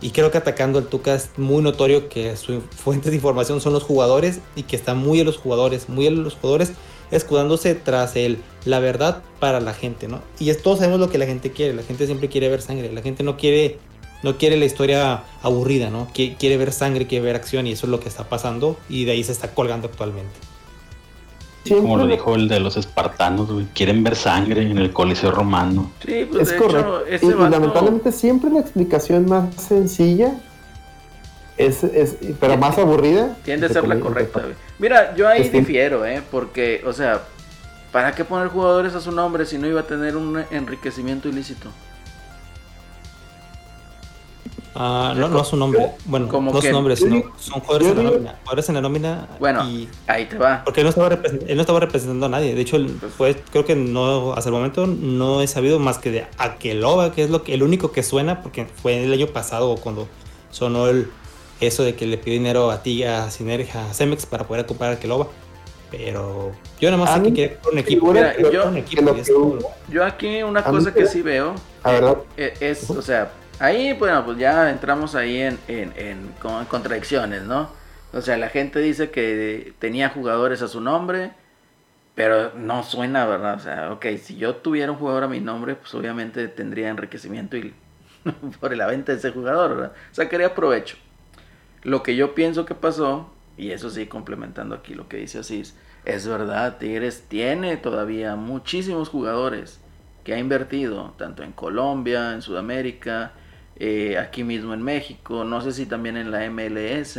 Y creo que atacando al Tuca es muy notorio que su fuente de información son los jugadores y que está muy a los jugadores, muy a los jugadores, escudándose tras el la verdad para la gente, ¿no? Y es, todos sabemos lo que la gente quiere, la gente siempre quiere ver sangre, la gente no quiere, no quiere la historia aburrida, ¿no? quiere ver sangre, quiere ver acción y eso es lo que está pasando y de ahí se está colgando actualmente. Como lo dijo el de los espartanos, quieren ver sangre en el Coliseo Romano. Sí, pues es correcto. y, lamentablemente siempre la explicación más sencilla es, es pero más aburrida. Tiende a ser la correcta. Mira, yo ahí difiero, ¿eh? Porque, o sea, ¿para qué poner jugadores a su nombre si no iba a tener un enriquecimiento ilícito? Ah, no, no su nombre. Bueno, no su nombre, sino son jugadores en la nómina. Jugadores en la nómina. Bueno, ahí te va. Porque él no, estaba él no estaba representando a nadie. De hecho, pues, creo que no, hasta el momento no he sabido más que de Akeloba, que es lo que, el único que suena, porque fue el año pasado cuando sonó el, eso de que le pidió dinero a ti, a Sinergia, a Cemex para poder comprar a Akeloba. Pero yo nada más sé que quiere un equipo. yo, aquí una cosa que sí veo eh, es, o sea, Ahí, bueno, pues ya entramos ahí en, en, contradicciones, ¿no? O sea, la gente dice que tenía jugadores a su nombre, Pero no suena, ¿verdad? O sea, ok, si yo tuviera un jugador a mi nombre, pues obviamente tendría enriquecimiento y [laughs] por la venta de ese jugador, ¿verdad? Sacaría provecho. Lo que yo pienso que pasó, y eso sí, complementando aquí lo que dice Asís, es verdad, Tigres tiene todavía muchísimos jugadores que ha invertido, tanto en Colombia, en Sudamérica, eh, aquí mismo en México, no sé si también en la MLS,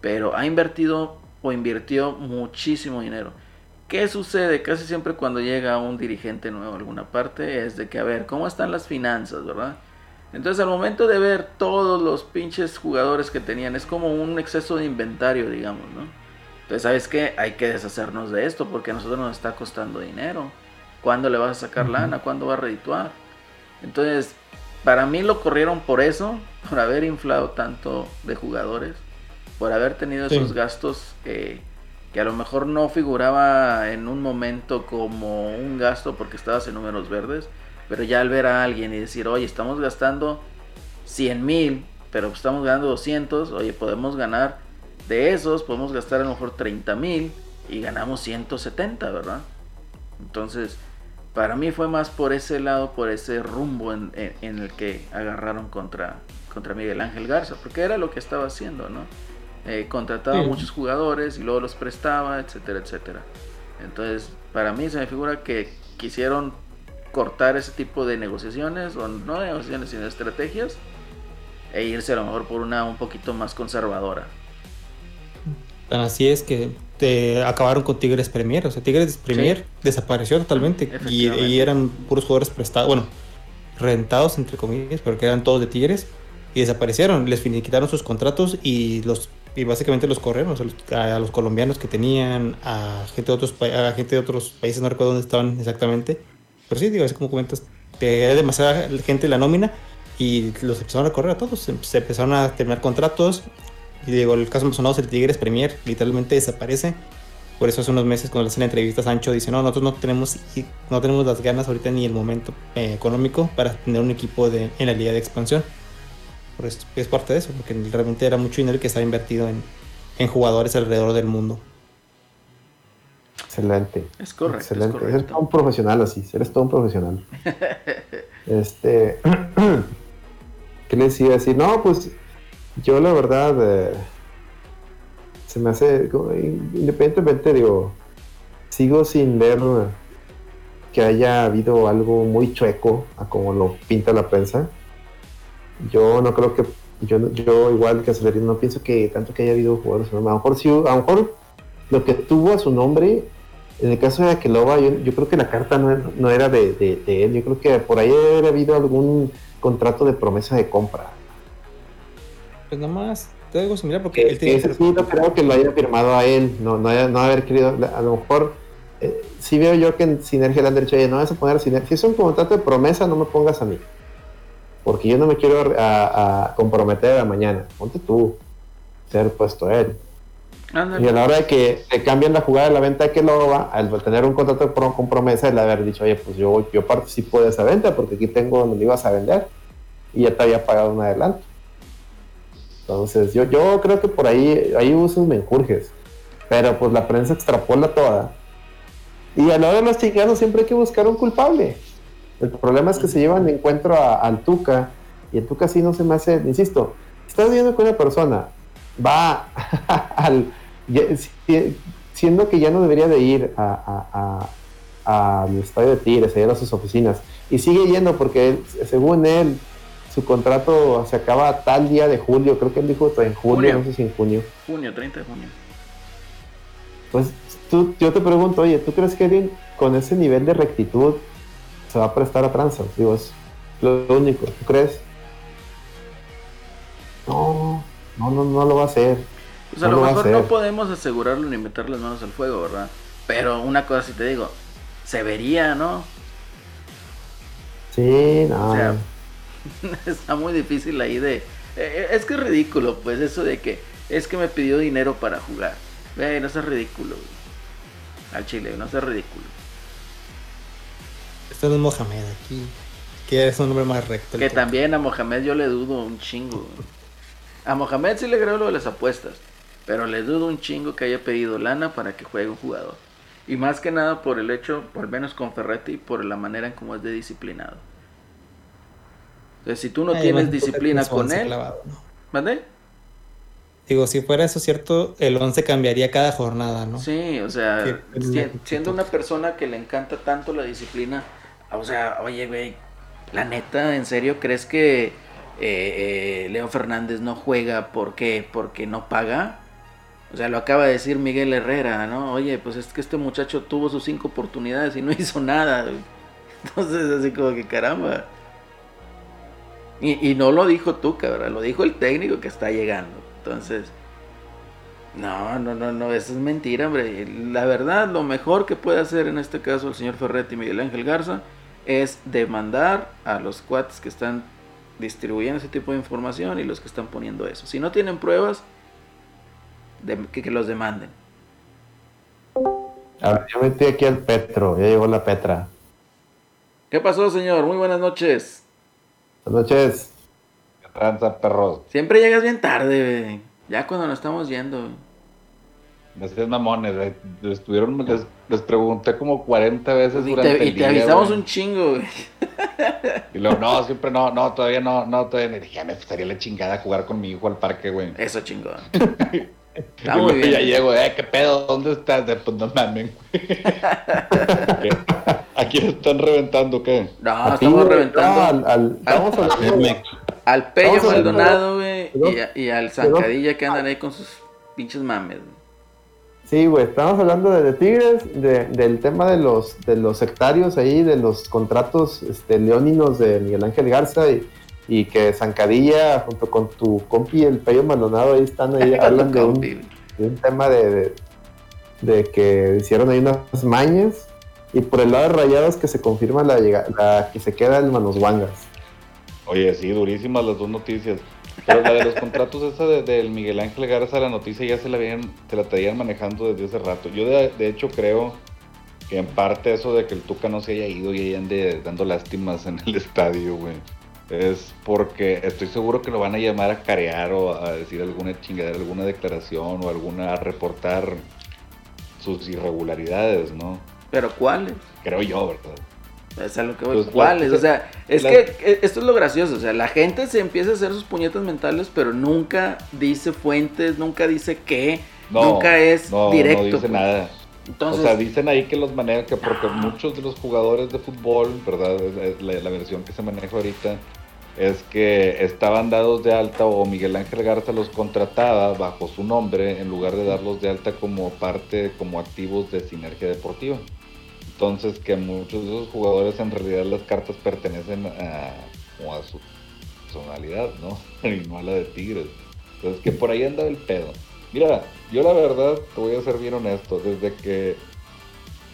pero ha invertido o invirtió muchísimo dinero. ¿Qué sucede casi siempre cuando llega un dirigente nuevo a alguna parte? Es de que, a ver, ¿cómo están las finanzas, verdad? Entonces al momento de ver todos los pinches jugadores que tenían, es como un exceso de inventario, digamos, ¿no? Entonces, ¿sabes qué? Hay que deshacernos de esto porque a nosotros nos está costando dinero. ¿Cuándo le vas a sacar lana? ¿Cuándo va a redituar? Entonces, para mí lo corrieron por eso, por haber inflado tanto de jugadores, por haber tenido esos gastos eh, que a lo mejor no figuraba en un momento como un gasto porque estabas en números verdes, pero ya al ver a alguien y decir, oye, estamos gastando 100 mil, pero estamos ganando 200, oye, podemos ganar de esos, podemos gastar a lo mejor 30 mil y ganamos 170, ¿verdad? Entonces, para mí fue más por ese lado, por ese rumbo en, el que agarraron contra, contra Miguel Ángel Garza, porque era lo que estaba haciendo, ¿no? Eh, contrataba muchos jugadores y luego los prestaba, etcétera, etcétera. Entonces, para mí se me figura que quisieron cortar ese tipo de negociaciones, o no negociaciones, sino estrategias, e irse a lo mejor por una un poquito más conservadora. Así es que te acabaron con Tigres Premier, o sea, Tigres Premier desapareció totalmente y, y, eran puros jugadores prestados, bueno, rentados entre comillas, pero que eran todos de Tigres y desaparecieron, les quitaron sus contratos y los y básicamente los corrieron a los, colombianos que tenían, a gente de otros, a gente de otros países, no recuerdo dónde estaban exactamente. Pero sí, digo, así como comentas, era demasiada gente la nómina y los empezaron a correr a todos. Se empezaron a terminar contratos. Y digo, el caso más sonado es el Tigres Premier, literalmente desaparece. Por eso hace unos meses cuando le hacen la entrevista Sancho dice, no, nosotros no tenemos, no tenemos las ganas ahorita ni el momento eh, económico para tener un equipo de, en la liga de expansión es parte de eso, porque realmente era mucho dinero que estaba invertido en, jugadores alrededor del mundo. Excelente. Es correcto. Excelente. Eres todo un profesional así, eres todo un profesional. [laughs] este. [clears throat] ¿Qué les iba a decir? No, pues yo la verdad. Eh, se me hace. Independientemente, digo. Sigo sin ver que haya habido algo muy chueco a como lo pinta la prensa yo no creo que, yo, yo igual que Acelerino, no pienso que tanto que haya habido jugadores, a lo mejor sí, a lo mejor lo que tuvo a su nombre, en el caso de Aqueloba, yo, yo creo que la carta no, era de, de, él, yo creo que por ahí había habido algún contrato de promesa de compra. Pues nomás, te digo similar porque él tiene... Ese sí no creo que lo haya firmado a él, no, no, no haber querido, a lo mejor... Eh, sí veo yo que en Sinergia le han dicho, oye, no vas a poner Sinergia. Si es un contrato de promesa, no me pongas a mí porque yo no me quiero a, comprometer a mañana. Ponte tú, ser puesto él. Y a la hora de que te cambien la jugada de la venta que lo va, al tener un contrato con promesa, el haber dicho, oye, pues yo, yo participo de esa venta porque aquí tengo donde me ibas a vender y ya te había pagado un adelanto. Entonces, yo, yo creo que por ahí hay usos menjurjes, pero pues la prensa extrapola toda. Y a la hora de los chingados siempre hay que buscar un culpable. El problema es que se llevan de encuentro al Tuca y el Tuca sí no se me hace, insisto, estás viendo que una persona va [laughs] al, siendo que ya no debería de ir al estadio de Tigres, a ir a sus oficinas, y sigue yendo porque según él, su contrato se acaba tal día de julio, creo que él dijo en julio, no sé si en junio. Junio, 30 de junio. Pues tú, yo te pregunto, oye, ¿tú crees que alguien con ese nivel de rectitud se va a prestar a tranzas. Digo, es lo único. ¿Tú crees? No, no, no, no lo va a hacer. Pues a lo, mejor no podemos asegurarlo ni meter las manos al fuego, ¿verdad? Pero una cosa sí te digo, se vería, ¿no? Sí, no. O sea, [laughs] está muy difícil ahí de... Eh, eh, es que es ridículo, pues, eso de que es que me pidió dinero para jugar. No es ridículo, Al chile, no es ridículo. Este es Mohamed aquí. Que es un nombre más recto. Que también a Mohamed yo le dudo un chingo. A Mohamed sí le creo lo de las apuestas. Pero le dudo un chingo que haya pedido lana para que juegue un jugador. Y más que nada por el hecho, por al menos con Ferretti, por la manera en cómo es de disciplinado. Entonces, si tú no tienes disciplina con él... ¿Mande? Digo, si fuera eso cierto, el 11 cambiaría cada jornada, ¿no? Sí, o sea, siendo una persona que le encanta tanto la disciplina, o sea, oye, güey, la neta, ¿en serio crees que eh, eh, Leo Fernández no juega ¿por qué? porque no paga? O sea, lo acaba de decir Miguel Herrera, ¿no? Oye, pues es que este muchacho tuvo sus cinco oportunidades y no [laughs] hizo nada. Entonces, así como que caramba. Y, y no lo dijo tú, cabrón, lo dijo el técnico que está llegando. Entonces, no, no, no, no, eso es mentira, hombre. La verdad, lo mejor que puede hacer en este caso el señor Ferretti y Miguel Ángel Garza es demandar a los cuates que están distribuyendo ese tipo de información y los que están poniendo eso. Si no tienen pruebas, que, los demanden. A ver, yo metí aquí al Petro, ya llegó la Petra. ¿Qué pasó, señor? Muy buenas noches. Buenas noches tranza, perros. Siempre llegas bien tarde, Ya cuando nos estamos yendo, Me hacías mamones, Estuvieron, les, les, pregunté como 40 veces y durante te, y te avisamos un chingo, güey. Y luego, no, siempre no, no, todavía no, no, todavía no. Ya me gustaría la chingada jugar con mi hijo al parque, güey. Eso chingón. [laughs] Está muy bien. Ya llego, eh, ¿qué pedo? ¿Dónde estás? Pues no mames, [laughs] [laughs] ¿Aquí están reventando qué? No, estamos reventando. al, vamos a al Pello Maldonado, güey, y, al Zancadilla que andan ahí con sus pinches mames, Sí, güey, estamos hablando de, Tigres, del tema de los, de los sectarios ahí, de los contratos este, leóninos de Miguel Ángel Garza y, que Zancadilla junto con tu compi el Pello Maldonado ahí están ahí, [laughs] hablan de un, tema de, de, que hicieron ahí unas mañas y por el lado de Rayados que se confirma la, la que se queda el Manos Wangas. Oye, sí, durísimas las dos noticias. Pero la de los contratos, esa del Miguel Ángel Garza, la noticia ya se la, habían, se la traían manejando desde hace rato. Yo de, hecho creo que en parte eso de que el Tuca no se haya ido y ande dando lástimas en el [laughs] estadio, güey. Es porque estoy seguro que lo van a llamar a carear o a decir alguna chingadera, alguna declaración o alguna a reportar sus irregularidades, ¿no? ¿Pero cuáles? Creo yo, ¿verdad? Es a lo que voy. Pues, ¿Cuáles? o sea, es que esto es lo gracioso. O sea, la gente se empieza a hacer sus puñetas mentales, pero nunca dice fuentes, nunca dice qué, nunca es directo. No dice pues. nada. Entonces, o sea, dicen ahí que los manejan, que porque muchos de los jugadores de fútbol, ¿verdad? la, versión que se maneja ahorita es que estaban dados de alta o Miguel Ángel Garza los contrataba bajo su nombre en lugar de darlos de alta como parte, como activos de Sinergia Deportiva. Entonces que muchos de esos jugadores en realidad las cartas pertenecen a, su personalidad, ¿no? [laughs] y no a la de Tigres. Entonces que por ahí anda el pedo. Mira, yo la verdad te voy a ser bien honesto, desde que,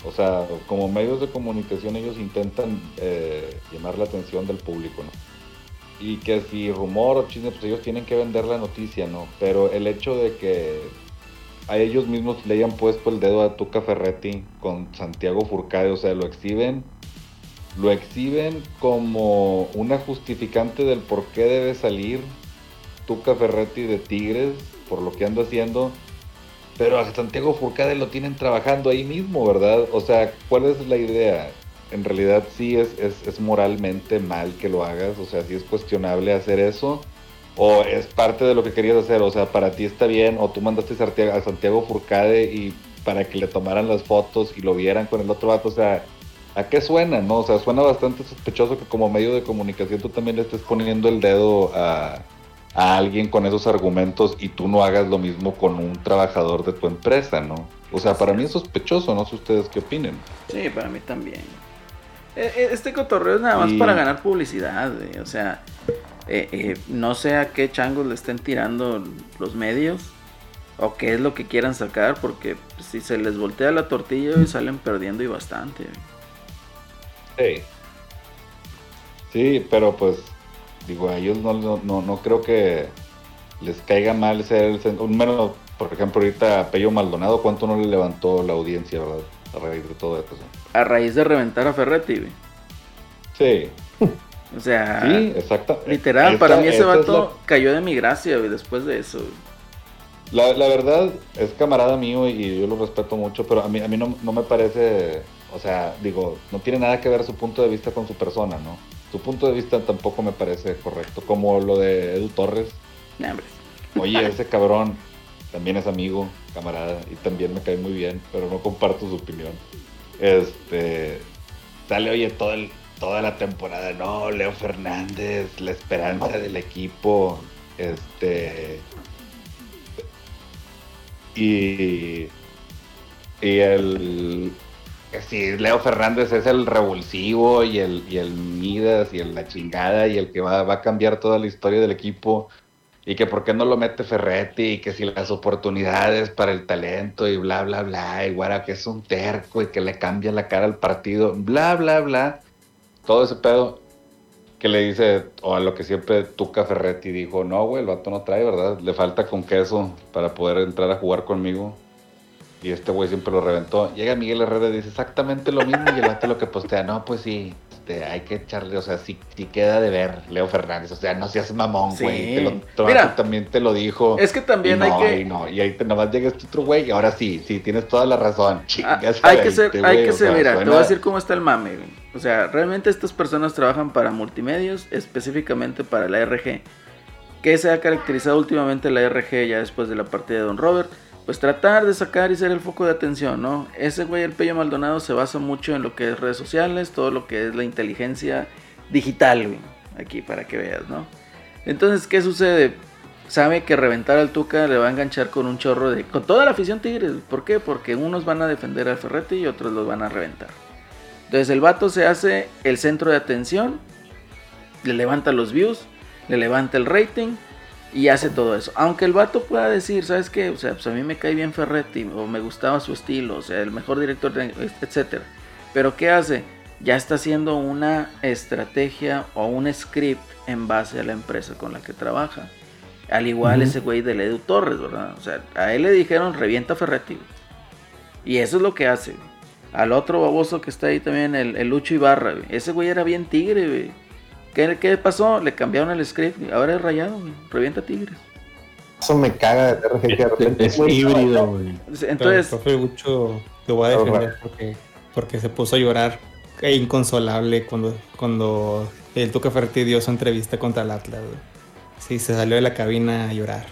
o sea, como medios de comunicación ellos intentan eh, llamar la atención del público, ¿no? Y que si rumor o chisme, pues ellos tienen que vender la noticia, ¿no? Pero el hecho de que a ellos mismos le hayan puesto el dedo a Tuca Ferretti con Santiago Furcade, o sea, lo exhiben, lo exhiben como una justificante del por qué debe salir Tuca Ferretti de Tigres por lo que anda haciendo, pero a Santiago Furcade lo tienen trabajando ahí mismo, ¿verdad? O sea, ¿cuál es la idea? En realidad sí es, es, es moralmente mal que lo hagas, o sea, sí es cuestionable hacer eso o es parte de lo que querías hacer, o sea, para ti está bien, o tú mandaste a Santiago Furcade y para que le tomaran las fotos y lo vieran con el otro vato, o sea, ¿a qué suena, no? O sea, suena bastante sospechoso que como medio de comunicación tú también le estés poniendo el dedo a, a alguien con esos argumentos y tú no hagas lo mismo con un trabajador de tu empresa, ¿no? O sea, para mí es sospechoso, no sé ustedes qué opinen. Sí, para mí también. E, e, este cotorreo es nada más para ganar publicidad, o sea, eh, eh, no sé a qué changos le estén tirando los medios o qué es lo que quieran sacar, porque si se les voltea la tortilla y salen perdiendo y bastante. Sí. Sí, pero pues digo, a ellos no, no, no, creo que les caiga mal ser el un menos, por ejemplo, ahorita Pello Maldonado, ¿cuánto no le levantó la audiencia, verdad? A raíz de todo eso. A raíz de reventar a Ferretti, Sí. O sea, sí, exacto. literal, para mí ese vato cayó de mi gracia, después de eso. La, la, verdad es camarada mío y yo lo respeto mucho, pero a mí, a mí no, no, me parece, o sea, digo, no tiene nada que ver su punto de vista con su persona, ¿no? Su punto de vista tampoco me parece correcto, como lo de Edu Torres. Oye, [laughs] ese cabrón también es amigo, camarada, y también me cae muy bien, pero no comparto su opinión. Este, sale, oye, todo el, toda la temporada, no, Leo Fernández, la esperanza del equipo, este y, y el si Leo Fernández es el revulsivo y el, y el Midas y el la chingada y el que va, va, a cambiar toda la historia del equipo y que por qué no lo mete Ferretti y que si las oportunidades para el talento y bla bla bla y guara que es un terco y que le cambia la cara al partido, bla bla bla, todo ese pedo que le dice, o a lo que siempre Tuca Ferretti dijo, no, güey, el vato no trae, ¿verdad? Le falta con queso para poder entrar a jugar conmigo. Y este güey siempre lo reventó. Llega Miguel Herrera y dice exactamente lo mismo y el vato lo que postea, no, pues sí, este, hay que echarle, o sea, si, queda de ver Leo Fernández, o sea, no seas mamón, güey. Sí. Mira, también te lo dijo. Es que también hay que... Y, no, y ahí te, nomás llega este otro güey y ahora sí, sí, tienes toda la razón. Ah, hay que ser, hay que ser, mira, te voy a decir cómo está el mame, güey. O sea, realmente estas personas trabajan para multimedios, específicamente para la RG. ¿Qué se ha caracterizado últimamente la RG ya después de la partida de Don Robert? Pues tratar de sacar y ser el foco de atención, ¿no? Ese güey, el Pello Maldonado, se basa mucho en lo que es redes sociales, todo lo que es la inteligencia digital, güey. Aquí para que veas, ¿no? Entonces, ¿qué sucede? Sabe que reventar al Tuca le va a enganchar con un chorro de... Con toda la afición Tigres. ¿Por qué? Porque unos van a defender al Ferretti y otros los van a reventar. Entonces el vato se hace el centro de atención, le levanta los views, le levanta el rating y hace todo eso. Aunque el vato pueda decir, ¿sabes qué? O sea, pues a mí me cae bien Ferretti o me gustaba su estilo, o sea, el mejor director, de, etc. Pero ¿qué hace? Ya está haciendo una estrategia o un script en base a la empresa con la que trabaja. Al igual ese güey de Edu Torres, ¿verdad? O sea, a él le dijeron revienta Ferretti. Y eso es lo que hace al otro baboso que está ahí también, el, Lucho Ibarra, Ese güey era bien tigre, güey. ¿Qué, pasó? Le cambiaron el script, ahora es rayado, Revienta tigres. Eso me caga de RG que de repente es, híbrido, güey. Entonces, el profe Lucho lo voy a defender porque, porque se puso a llorar e inconsolable cuando, cuando el Tuca Ferretti dio su entrevista contra el Atlas, güey. Sí, se salió de la cabina a llorar.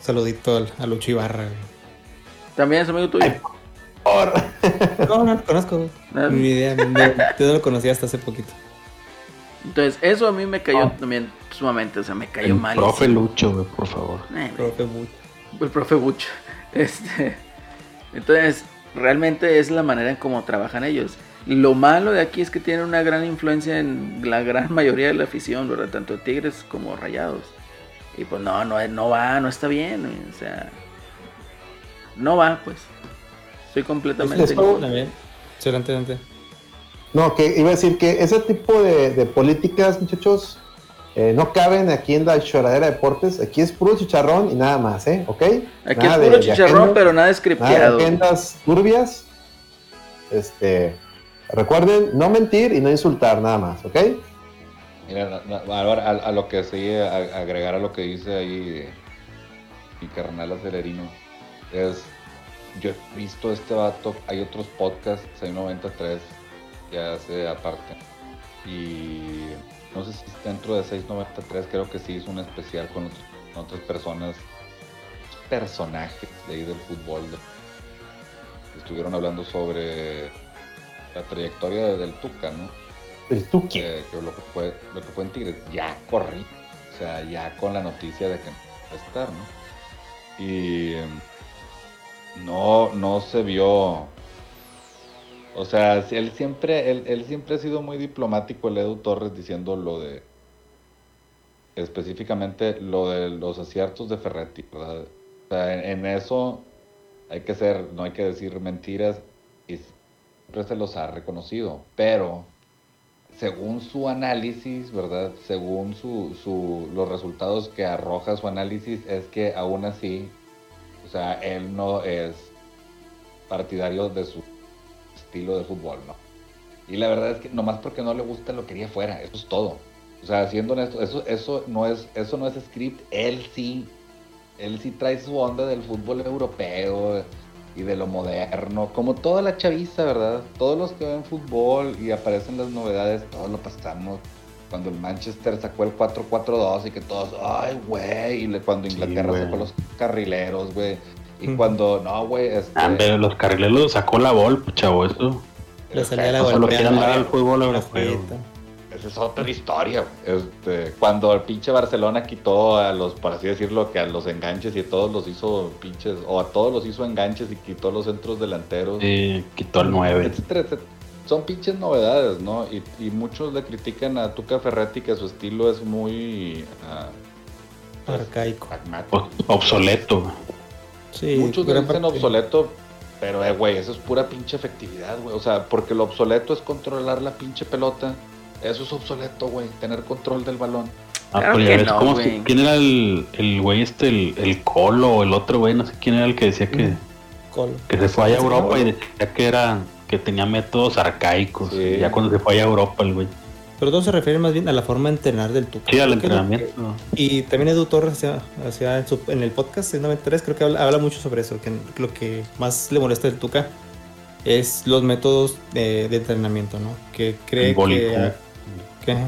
saludito a Lucho Ibarra, También es amigo tuyo. No, no lo conozco. Ni idea. Yo no lo conocía hasta hace poquito. Entonces, eso a mí me cayó ah. también sumamente. O sea, me cayó mal. Profe Lucho, por favor. Eh, profe Bucho. El profe Bucho. [laughs] Este. Entonces, realmente es la manera en cómo trabajan ellos. Lo malo de aquí es que tienen una gran influencia en la gran [laughs] mayoría de la afición, ¿verdad? Tanto Tigres como Rayados. Y pues no, no, no va, no está bien. O sea, no va, pues. Estoy completamente. Excelente. No, que iba a decir que ese tipo de, políticas, muchachos, eh, no caben aquí en la choradera de deportes. Aquí es puro chicharrón y nada más, ¿eh? ¿Ok? Aquí es puro chicharrón, pero nada scripteado. Agendas turbias. Este, recuerden, no mentir y no insultar, nada más, ¿ok? Mira, ahora a, lo que sí, agregar a lo que dice ahí mi carnal acelerino, es yo he visto este vato, hay otros podcasts, 693, que hace aparte. Y no sé si dentro de 693, creo que sí hizo un especial con, otras personas, personajes de ahí del fútbol. estuvieron hablando sobre la trayectoria del Tuca, ¿no? El Tuca. Que, lo, que fue, lo que fue en Tigres, ya corrí. O sea, ya con la noticia de que a estar, ¿no? Y no, no se vio. O sea, él siempre, él, siempre ha sido muy diplomático, el Edu Torres, diciendo lo de. Específicamente lo de los aciertos de Ferretti, ¿verdad? O sea, en, eso hay que ser, no hay que decir mentiras y siempre se los ha reconocido. Pero, según su análisis, ¿verdad? Según su, su, los resultados que arroja su análisis, es que aún así o sea, él no es partidario de su estilo de fútbol, ¿no? Y la verdad es que nomás porque no le gusta lo quería fuera, eso es todo. O sea, siendo honesto, eso, eso, no es, eso no es script, él sí él sí trae su onda del fútbol europeo y de lo moderno, como toda la chaviza, ¿verdad? Todos los que ven fútbol y aparecen las novedades, todos lo pasamos. Cuando el Manchester sacó el 4-4-2 y que todos, ay, güey, y cuando Inglaterra sacó los carrileros, güey. Y cuando, no, güey, este... Ah, pero los carrileros sacó la Volpe, chavo, eso. Le salía la Solo quieren dar al fútbol europeo es otra historia. Este, cuando el pinche Barcelona quitó a los, por así decirlo, que a los enganches y a todos los hizo pinches, o a todos los hizo enganches y quitó los centros delanteros. Sí, quitó el 9. Son pinches novedades, ¿no? Y, muchos le critican a Tuca Ferretti que su estilo es muy... Uh, Arcaico. Obsoleto. Sí, muchos dicen obsoleto, pero, eh, güey, eso es pura pinche efectividad, güey. O sea, porque lo obsoleto es controlar la pinche pelota eso es obsoleto, güey, tener control del balón. Ah, pero ya ves, ¿cómo ¿quién era el, el güey este, el, el, Colo o el otro güey? No sé quién era el que decía que, que se fue a Europa y decía que era que tenía métodos arcaicos. Ya cuando se fue a Europa el güey. Pero todo se refiere más bien a la forma de entrenar del Tuca. Sí, al entrenamiento. y también Edu Torres hacia, en, el podcast en 93 creo que habla, mucho sobre eso, que lo que más le molesta del Tuca es los métodos de, entrenamiento, ¿no? Que cree que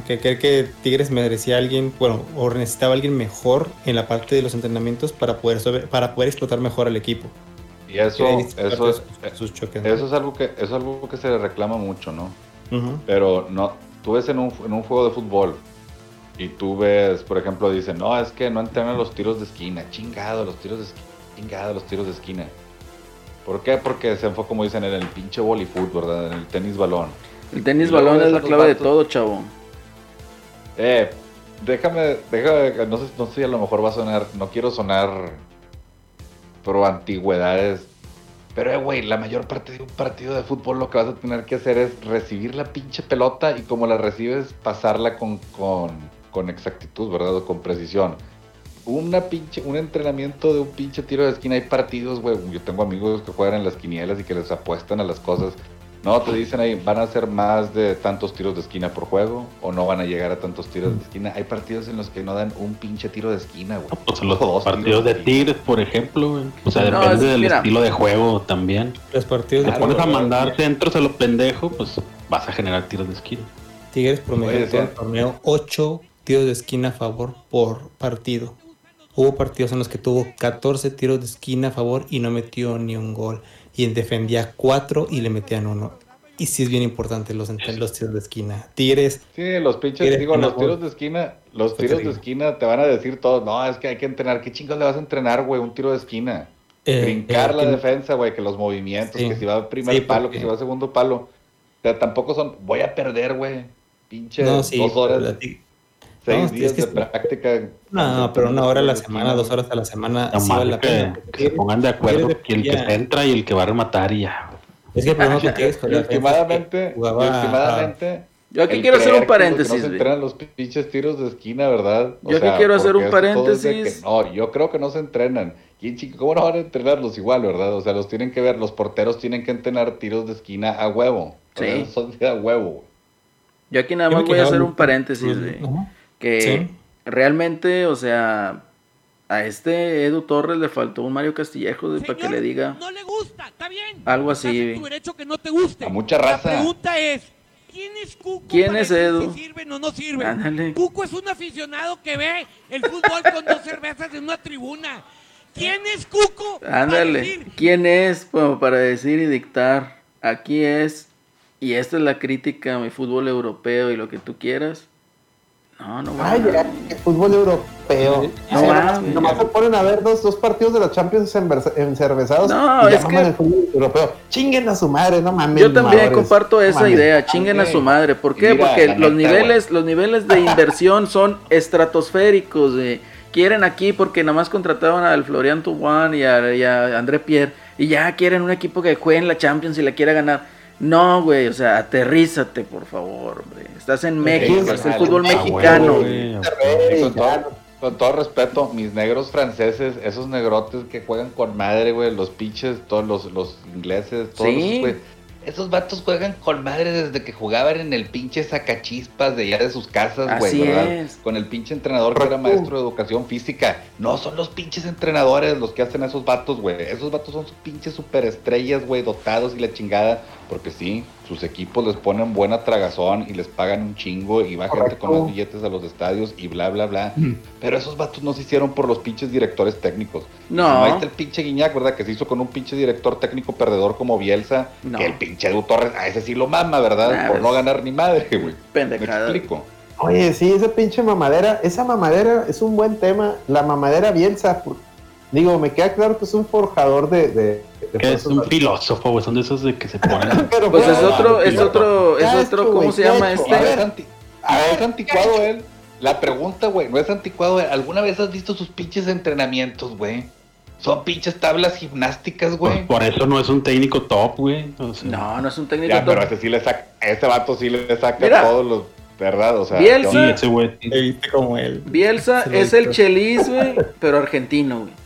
que, cree que Tigres merecía a alguien, bueno, o necesitaba a alguien mejor en la parte de los entrenamientos para poder, para poder explotar mejor al equipo. Y eso, eso, es, eso es algo que eso es algo que se le reclama mucho, ¿no? Pero no, tú ves en un, en un juego de fútbol y tú ves, por ejemplo, dicen, no, es que no entrenan los tiros de esquina, chingado, los tiros de esquina, chingado, los tiros de esquina. ¿Por qué? Porque se enfoca, como dicen, en el pinche voleibol, ¿verdad? En el tenis balón. El tenis balón es la clave de todo, chavo. Eh, déjame, déjame, no sé, no sé, a lo mejor va a sonar, no quiero sonar pro antigüedades, pero eh, güey, la mayor parte de un partido de fútbol lo que vas a tener que hacer es recibir la pinche pelota y como la recibes, pasarla con, con, con exactitud, ¿verdad? O con precisión. Una pinche, un entrenamiento de un pinche tiro de esquina. Hay partidos, güey. Yo tengo amigos que juegan en las quinielas y que les apuestan a las cosas. No, te dicen ahí, van a ser más de tantos tiros de esquina por juego o no van a llegar a tantos tiros de esquina. Hay partidos en los que no dan un pinche tiro de esquina, güey. pues los partidos de Tigres, por ejemplo, O sea, depende del estilo de juego también. Los partidos de pones a mandar centros a los pendejos, pues vas a generar tiros de esquina. Tigres promedió en el torneo 8 tiros de esquina a favor por partido. Hubo partidos en los que tuvo 14 tiros de esquina a favor y no metió ni un gol y defendía cuatro y le metían uno. Y sí es bien importante los, los tiros de esquina. Tigres. Sí, los pinches, digo, los tiros de esquina, los tiros de esquina te van a decir todos, no, es que hay que entrenar. ¿Qué chingos le vas a entrenar, güey? Un tiro de esquina. Eh, Brincar eh, la defensa, güey, que los movimientos, que si va primer palo, que si va segundo palo. O sea, tampoco son, voy a perder, güey. Pinche dos horas. Seis días de práctica. No, pero una hora a la semana, dos horas a la semana. la que, se pongan de acuerdo que el que entra y el que va a rematar y ya. Es que por estimadamente, yo aquí quiero hacer un paréntesis. No se entrenan los pinches tiros de esquina, ¿verdad? yo aquí quiero hacer un paréntesis. no, yo creo que no se entrenan. ¿Cómo no van a entrenarlos igual, verdad? O sea, los tienen que ver, los porteros tienen que entrenar tiros de esquina a huevo. Sí. Son a huevo. Yo aquí nada más voy a hacer un paréntesis. De que realmente, o sea, a este Edu Torres le faltó un Mario Castillejo para que le diga. No le gusta, está bien. Algo así. tu derecho que no te guste. A mucha raza. La pregunta es. ¿Quién es Cuco? ¿Quién es Edu? Si sirven o no sirven. Cuco es un aficionado que ve el fútbol con dos cervezas en una tribuna. ¿Quién es Cuco? Ándale. ¿Quién es para decir y dictar? Aquí es. Y esta es la crítica a mi fútbol europeo y lo que tú quieras. No, no Ay, ya, el fútbol europeo. No, no nomás se ponen a ver dos, dos partidos de los Champions encervezados. No, es que. El fútbol europeo. Chinguen a su madre, no mames. Yo también comparto esa idea. Chinguen a su madre. ¿Por qué? Porque los niveles, los niveles de inversión son estratosféricos. Quieren aquí porque nada más contrataban al Florian Tubán y a, y a André Pierre. Y ya quieren un equipo que juegue en la Champions y la quiera ganar. No, güey, o sea, aterrízate, por favor, hombre. Estás en México, es el fútbol mexicano. con, todo, respeto, mis negros franceses, esos negrotes que juegan con madre, güey, los pinches, todos los, los ingleses, todos güey. Esos vatos juegan con madre desde que jugaban en el pinche sacachispas de allá de sus casas, güey, ¿verdad? Con el pinche entrenador que era maestro de educación física. No son los pinches entrenadores los que hacen esos vatos, güey. Esos vatos son sus pinches superestrellas, güey, dotados y la chingada. Porque sí, sus equipos les ponen buena tragazón y les pagan un chingo y va gente con los billetes a los estadios y bla, bla, bla. Mm. Pero esos vatos no se hicieron por los pinches directores técnicos. No. no ahí está el pinche Guiñac, ¿verdad? Que se hizo con un pinche director técnico perdedor como Bielsa. Que el pinche Edu Torres, a ese sí lo mama, ¿verdad? por no ganar ni madre, güey. Pendejada. Me explico. Oye, sí, esa pinche mamadera, esa mamadera es un buen tema. La mamadera Bielsa, digo, me queda claro que es un forjador de que es un filósofo, güey. Son de esos de que se ponen. [laughs] pues es otro, es otro, es otro, ¿cómo se llama este? A ver, es anticuado él. La pregunta, güey, no es anticuado. ¿Alguna vez has visto sus pinches entrenamientos, güey? Son pinches tablas gimnásticas, güey. Pues por eso no es un técnico top, güey. no, no es un técnico top. Pero ese sí le saca, ese vato sí le saca todos los, ¿verdad? O sea, Bielsa, ese güey, como él. Bielsa [laughs] es el Chelis, güey, pero argentino, güey.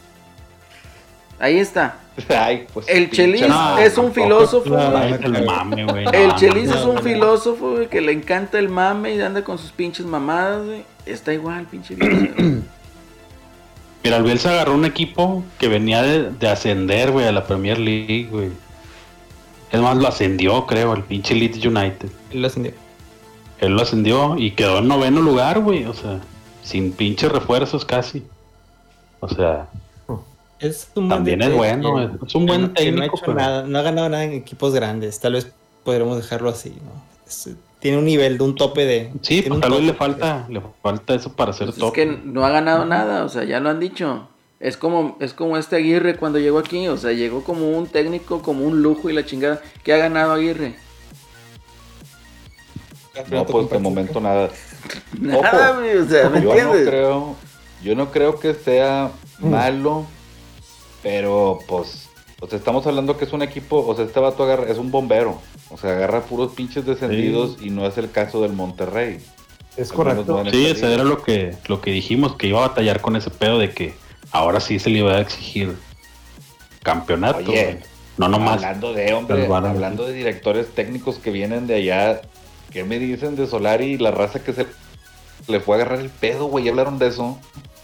Ahí está. [laughs] Pues, el Chelis es un filósofo. el Chelis es un filósofo que le encanta el mame y anda con sus pinches mamadas. Está igual, pinche [clears throat] Mira, el Bielsa agarró un equipo que venía de, ascender, güey, a la Premier League, güey. Es más, lo ascendió, creo, el pinche Leeds United. Él lo ascendió. Él lo ascendió y quedó en noveno lugar, güey. O sea, sin pinches refuerzos casi. O sea, es un También es bueno, es un buen técnico. no, ha no ha ganado nada en equipos grandes, tal vez podremos dejarlo así, ¿no? tiene un nivel de un tope de. Sí, pues tal vez le falta, le falta eso para ser pues top. Es que no ha ganado nada, o sea, ya lo han dicho. Es como, es como este Aguirre cuando llegó aquí, o sea, llegó como un técnico, como un lujo y la chingada. ¿Qué ha ganado Aguirre? No, pues de momento nada. [laughs] nada, o sea, ¿me yo No creo, yo no creo que sea mm. malo pero pues, pues estamos hablando que es un equipo, o sea, este vato agarra, es un bombero. O sea, agarra puros pinches descendidos y no es el caso del Monterrey. Es correcto. sí, eso era lo que, lo que dijimos, que iba a batallar con ese pedo de que ahora sí se le iba a exigir campeonato. no nomás. Hablando de hombre, hablando de directores técnicos que vienen de allá, ¿qué me dicen de Solari y la raza que se le fue a agarrar el pedo, güey? ¿Hablaron de eso?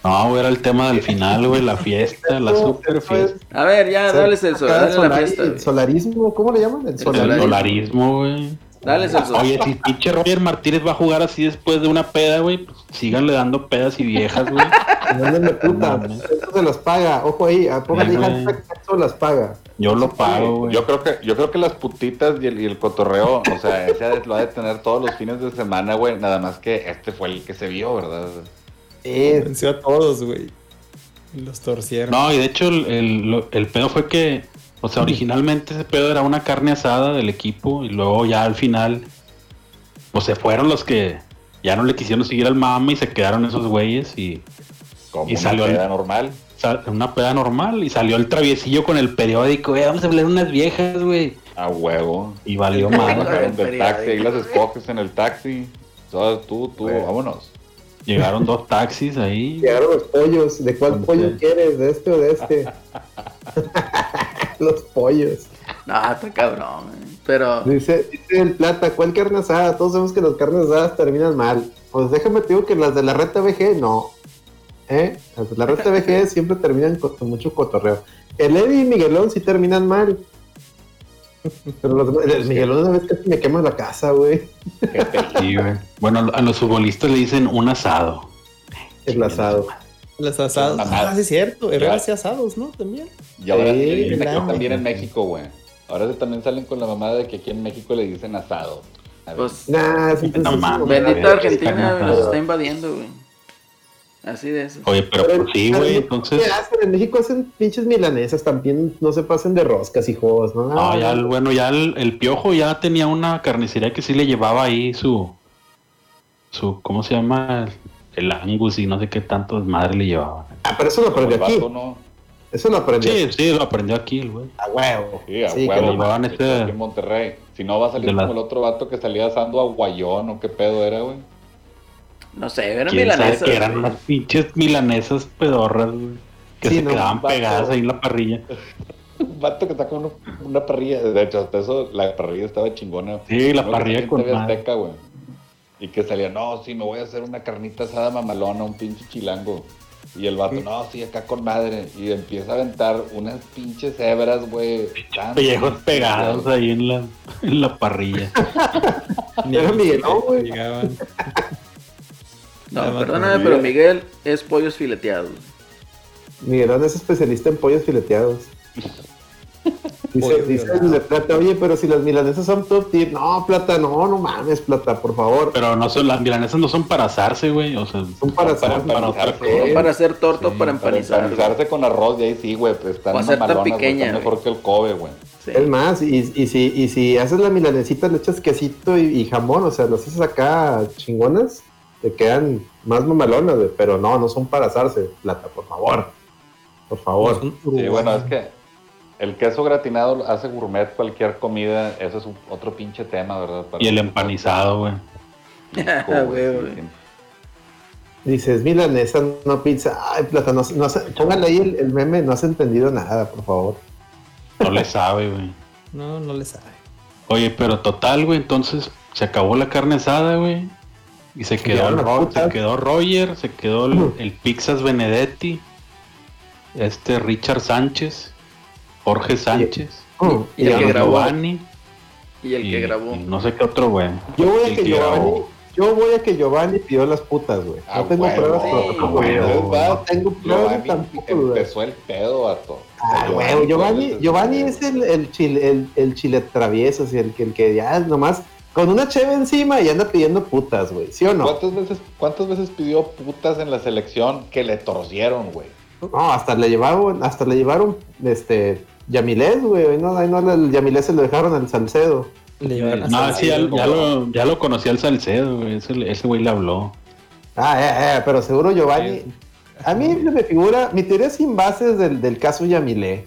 No, era el tema del final, güey, la fiesta, la super fiesta. A ver, ya, dale el sol, dale la fiesta. El solarismo, ¿cómo le llaman? El solarismo, el solarismo güey. Dale el sol. Oye, si pinche Roger Martínez va a jugar así después de una peda, güey, pues síganle dando pedas y viejas, güey. [laughs] No puta, eso se las paga, ojo ahí, póngale hashtag, eso las paga. Yo lo pago, güey. Yo creo que, yo creo que las putitas y el, y el cotorreo, o sea, ese lo ha de tener todos los fines de semana, güey, nada más que este fue el que se vio, ¿verdad? Venció a todos, güey. Los torcieron. No, y de hecho el, el, pedo fue que, o sea, originalmente ese pedo era una carne asada del equipo y luego ya al final, pues se fueron los que ya no le quisieron seguir al mame y se quedaron esos güeyes y, y salió una peda normal. una peda normal y salió el traviesillo con el periódico, eh, vamos a hablar unas viejas, güey. A huevo. Y valió mal. [laughs] del taxi, y las escoges en el taxi. Tú, tú, vámonos. Llegaron dos taxis ahí. Llegaron los pollos. ¿De cuál pollo quieres? ¿De este o de este? [laughs] los pollos. No, está cabrón. Eh. Pero. Dice, dice el plata, ¿cuál carne asada? Todos sabemos que las carnes asadas terminan mal. Pues déjame te digo que las de la reta VG no. ¿Eh? Las de la reta VG siempre terminan con, mucho cotorreo. El Eddie y Miguelón sí terminan mal. Pero los, el Miguelón una vez casi me quema la casa, güey. Bueno, a los futbolistas le dicen un asado. El asado. Los asados. Ah, sí, es cierto. Herrera hace asados, ¿no? También. Y ahora sí, también en México, güey. Ahora también salen con la mamada de que aquí en México le dicen asado. Pues, nah, sí, bendita Argentina nos está invadiendo, güey. Así de eso. Oye, pero, pues sí, güey, entonces. ¿Qué hacen? En México hacen pinches milanesas también, no se pasen de roscas, hijos, ¿no? No, ya, el, bueno, ya el, piojo ya tenía una carnicería que sí le llevaba ahí su. su ¿Cómo se llama? El angus y no sé qué tanto madre le llevaba. Ah, pero eso lo aprendió aquí. Eso lo aprendió. Sí, sí, lo aprendió aquí el güey. A huevo. Sí, a sí, huevo. Que lo llevaban este... en Monterrey. Si no va a salir como el otro vato que salía asando a Guayón o qué pedo era, güey. No sé, eran milanesas. que eran unas pinches milanesas pedorras, güey. Que se quedaban pegadas ahí en la parrilla. Un [laughs] vato que está con una parrilla. De hecho, hasta eso, la parrilla estaba chingona. Sí, la parrilla con Azteca, güey. Y que salía, no, sí, me voy a hacer una carnita asada mamalona, un pinche chilango. Y el vato, no, sí, acá con madre. Y empieza a aventar unas pinches hebras, güey. Pellejos pegados ahí en la, en la parrilla. [laughs] Era Miguel, güey. No, perdóname, pero Miguel es pollos fileteados. Miguel es especialista en pollos fileteados. [laughs] Dice, dice de plata, oye, pero si las milanesas son top tier, no, plata, no, no mames, plata, por favor. Pero no son, las milanesas no son para asarse, güey, o sea, son para, para, para, para, hacer torto, para empanizar. Para empanizarse con arroz, y ahí sí, güey, pues están más tan pequeña, mejor que el Kobe, güey. Es más, y, y, si, y si haces la milanesita, le echas quesito y, jamón, o sea, las haces acá chingonas, te quedan más mamalonas, güey, pero no, no son para asarse, plata, por favor. Por favor. Sí, bueno, es que el queso gratinado hace gourmet cualquier comida, eso es otro pinche tema, ¿verdad? y el empanizado, güey. [laughs] Dices, milanesa, no pizza. Ay, plata, no, no póngale ahí el, meme, no has entendido nada, por favor. No le sabe, güey. No, no le sabe. Oye, pero total, güey, entonces se acabó la carne asada, güey. Y se quedó, se quedó Roger, se quedó el, el Pixas Benedetti, este Richard Sánchez Jorge Sánchez. Y, el que grabó. Y el que grabó. no sé qué otro, güey. Yo voy a que, Giovanni. Yo voy a que Giovanni pidió las putas, güey. no tengo pruebas, No tengo pruebas tampoco. Empezó el pedo, vato. Ah, güey, Giovanni, Giovanni es el, el, chile, el, el chile travieso, el, que, el que ya nomás con una cheve encima y anda pidiendo putas, güey. ¿Sí o no? ¿Cuántas veces, ¿Cuántas veces pidió putas en la selección que le torcieron, güey? No, hasta le llevaron, hasta le llevaron, este, Yamilés, güey. No, ahí no, el Yamilés se lo dejaron al Salcedo. no, sí, ya, lo, ya lo conocía al Salcedo, güey. Ese, güey le habló. Ah, eh, eh, pero seguro Giovanni. A mí me figura, mi teoría sin bases del, del caso Yamilé.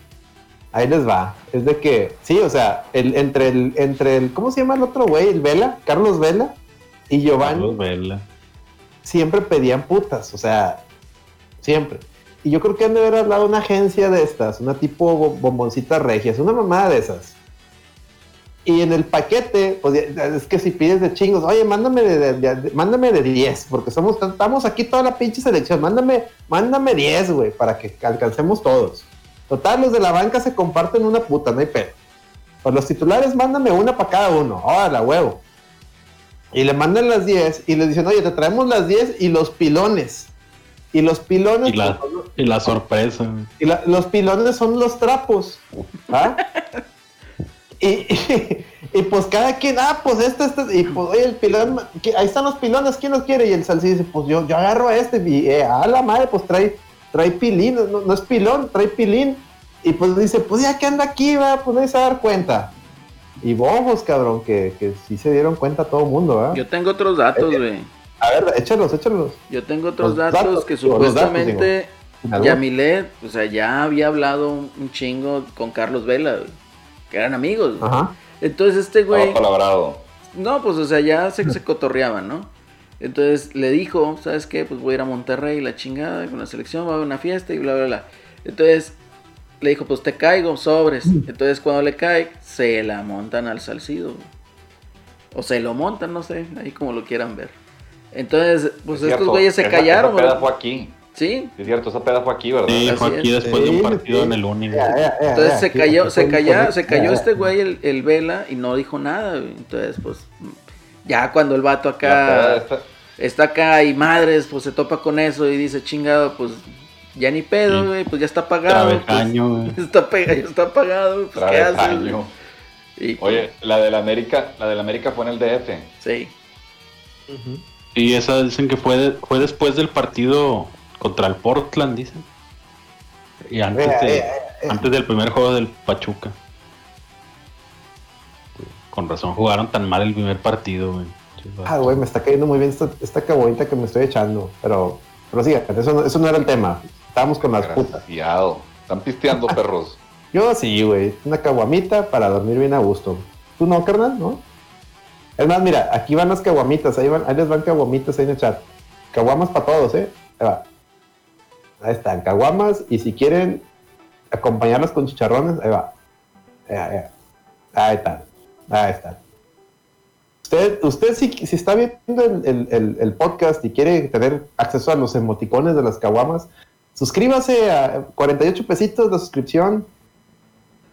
Ahí les va. Es de que, sí, o sea, el, entre el, entre el, ¿cómo se llama el otro güey? El Vela, Carlos Vela y Giovanni. Carlos Vela. Siempre pedían putas, o sea, siempre. Y yo creo que han de haber hablado una agencia de estas, una tipo bomboncita regias, una mamada de esas. Y en el paquete, pues es que si pides de chingos, oye, mándame de, mándame de 10, porque somos, estamos aquí toda la pinche selección, mándame, mándame 10, güey, para que alcancemos todos. Total, los de la banca se comparten una puta, no hay pedo. Pues los titulares, mándame una para cada uno, la huevo. Y le mandan las 10 y le dicen, oye, te traemos las 10 y los pilones. Y los pilones. Y la, sorpresa. Y los pilones son los trapos. ¿ah? y, y, pues cada quien, ah, pues este, este. Y pues, oye, el pilón, ahí están los pilones, ¿quién los quiere? Y el salsí dice, pues yo, yo agarro a este. Y eh, a la madre, pues trae, trae pilín, no, es pilón, trae pilín. Y pues dice, pues ya que anda aquí, va, pues no se a dar cuenta. Y bobos, cabrón, que, que sí se dieron cuenta todo el mundo, ¿verdad? Yo tengo otros datos, eh, güey. A ver, échalos, échalos. Yo tengo otros datos, que supuestamente Yamilet, o sea, ya había hablado un, chingo con Carlos Vela, que eran amigos. Ajá. Entonces este güey... No, pues o sea, ya se, se cotorreaban, ¿no? Entonces le dijo, ¿sabes qué? Pues voy a ir a Monterrey, la chingada, con la selección, va a haber una fiesta y bla, bla, bla. Entonces le dijo, pues te caigo, sobres. Mm. Entonces cuando le cae, se la montan al salcido. O se lo montan, no sé, ahí como lo quieran ver. Entonces, pues estos güeyes se callaron. Esa peda fue aquí. Sí. Es cierto, esa peda fue aquí, ¿verdad? Sí, fue aquí después de un partido en el único. Entonces se cayó, se cayó, se cayó este güey, el, el, Vela, y no dijo nada. Entonces, pues, ya cuando el vato acá está... acá y madres, pues se topa con eso y dice, chingado, pues ya ni pedo, güey, pues ya está pagado. Pues, [laughs] está, ya está pagado, pues qué haces. Y, Oye, la del América, la del América fue en el DF. Sí. Y esa dicen que fue, fue después del partido contra el Portland, dicen. Y antes, eh, eh, eh, antes del primer juego del Pachuca. Con razón jugaron tan mal el primer partido, güey. Ah, güey, me está cayendo muy bien esta, esta caguamita que me estoy echando. Pero, pero sí, eso, eso no era el tema. Estábamos con las putas. Están pisteando, [laughs] perros. Yo sí, güey. Una caguamita para dormir bien a gusto. ¿Tú no, carnal? ¿No? Es más, mira, aquí van las caguamitas, ahí, van, ahí les van caguamitas ahí en el chat. Caguamas para todos, ¿eh? Ahí, va. ahí están, caguamas, y si quieren, acompañarlas con chicharrones, ahí va. Ahí está. Ahí está. Usted, usted si, si está viendo el, podcast y quiere tener acceso a los emoticones de las caguamas, suscríbase a 48 pesitos de suscripción.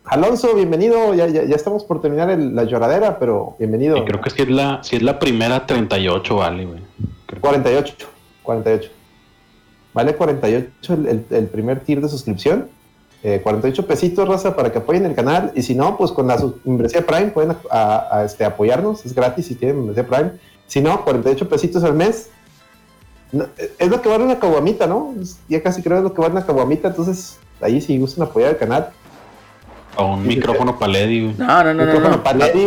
Alonso, bienvenido. Ya, ya, estamos por terminar la lloradera, pero bienvenido. creo que si es la, si es la primera 38, vale, güey. 48, 48. Vale 48 el, el primer tier de suscripción. 48 eh, pesitos, raza, para que apoyen el canal. Y si no, pues con la membresía Prime pueden a, este, apoyarnos. Es gratis si tienen membresía Prime. Si no, 48 pesitos al mes. es lo que vale una caguamita, ¿no? ya casi creo es lo que vale una caguamita. Entonces, ahí si gustan apoyar el canal. O un micrófono para Lady, No, no, no, no.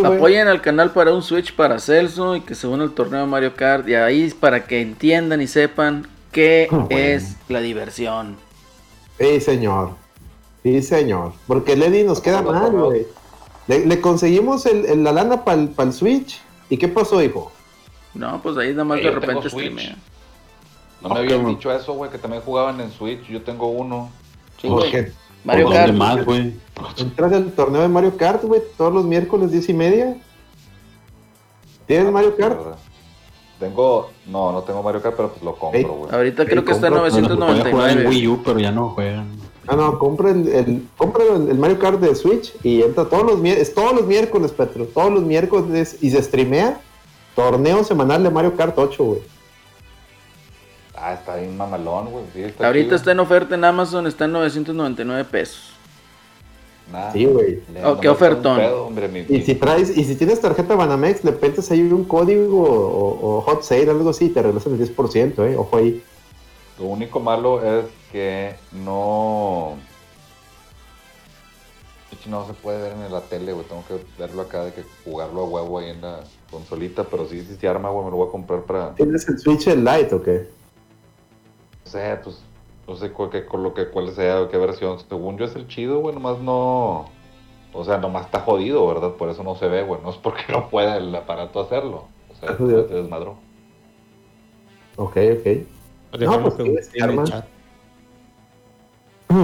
Apoyen al canal para un Switch para Celso y que se una al torneo Mario Kart. Y ahí para que entiendan y sepan qué [laughs] es la diversión. Sí, señor. Sí, señor. Porque Lady nos queda mal, güey. Le, conseguimos el, la lana para el, Switch. ¿Y qué pasó, hijo? No, pues ahí nada más de repente streamea. No me habían dicho eso, güey, que también jugaban en Switch. Yo tengo uno. Sí, ¿Por qué? Mario Kart. Más, güey. Entras al torneo de Mario Kart, güey, todos los miércoles, diez y media. ¿Tienes Mario Kart? Tengo, no, no tengo Mario Kart, pero pues lo compro, güey. Ahorita creo que está en 999. en Wii U, pero ya no juegan. Ah, no, compra el, compra el Mario Kart de Switch y entra todos los, es todos los miércoles, Petro. Todos los miércoles y se streamea torneo semanal de Mario Kart 8, güey. Ah, está bien mamalón, güey. Ahorita está en oferta en Amazon, está en 999 pesos. sí, güey. Oh, qué ofertón. y si traes, y si tienes tarjeta Banamex, le metes ahí un código o, hot sale, algo así, y te regresan el 10%, eh. Ojo ahí. Lo único malo es que no. No se puede ver en la tele, güey. Tengo que verlo acá de que jugarlo a huevo ahí en la consolita. Pero sí, si se arma, güey, me lo voy a comprar para. ¿Tienes el Switch Lite o qué? No sé, pues. No sé cuál, qué, lo que, cuál sea, qué versión. Según yo es el chido, güey. Nomás no. O sea, nomás está jodido, ¿verdad? Por eso no se ve, güey. No es porque no pueda el aparato hacerlo. O sea, se desmadró. Ok, ok. No, pues,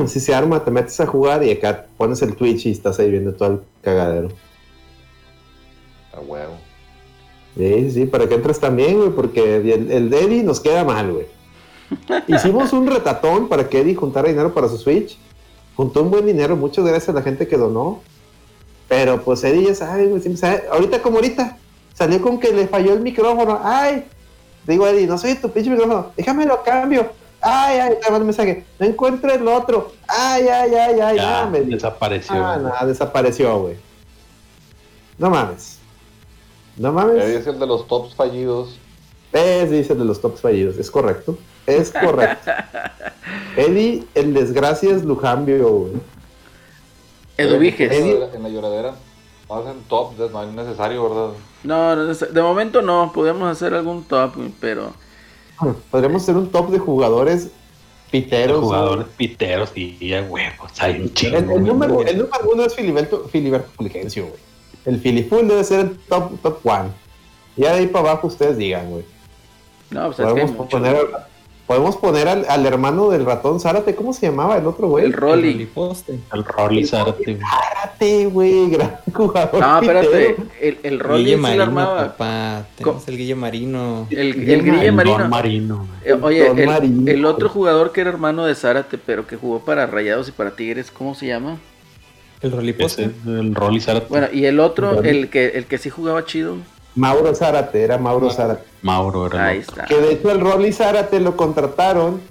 si [clears throat] se arma, te metes a jugar y acá pones el Twitch y estás ahí viendo todo el cagadero. A huevo. Sí, sí, para que entres también, güey, porque el, el Eddie nos queda mal, güey. [laughs] Hicimos un retatón para que Eddie juntara dinero para su Switch. Juntó un buen dinero, muchas gracias a la gente que donó. Pero pues Eddie ya sabe, güey, sabe. Ahorita como ahorita, salió con que le falló el micrófono. ¡Ay! Digo, Eddie, no soy tu pinche micrófono, déjamelo cambio. Ay, ay, te el mensaje. No encuentro el otro. Ay, ay, ay, ay. Ya, desapareció. Ah, nada, desapareció, güey. No mames. No mames. Eddie es el de los tops fallidos. Es, dice el de los tops fallidos. Es correcto. Es [laughs] correcto. Eddie, el desgracias Lujambio, güey. Eduviges. Eddie, en la lloradera. Hacen top, no es necesario, ¿verdad? No, de momento no. Podemos hacer algún top, pero Podríamos hacer un top de jugadores piteros. jugadores piteros y ya huevos. Hay un chingo. El, número, el, número, uno es Filiberto, Filiberto Fulgencio, güey. El Filiful debe ser el top, top one. Y de ahí para abajo ustedes digan, güey. No, pues Podemos es que poner, Podemos poner al, al, hermano del ratón Zárate, ¿cómo se llamaba el otro güey? El Rolly. El Rolly Zárate. Zárate, güey, gran [laughs] jugador. No, espérate, el, el Rolly Guille Marino, armaba. papá. Tenemos el Guille Marino. El, el Guille Marino. Marino. Eh, oye, el, el, otro jugador que era hermano de Zárate, pero que jugó para Rayados y para Tigres, ¿cómo se llama? El Rolly Poste. El Rolly Zárate. Bueno, y el otro, el que, el que sí jugaba chido. Mauro Zárate, era Mauro Zárate. Mauro era. Ahí está. Que de hecho el Rolly Zárate lo contrataron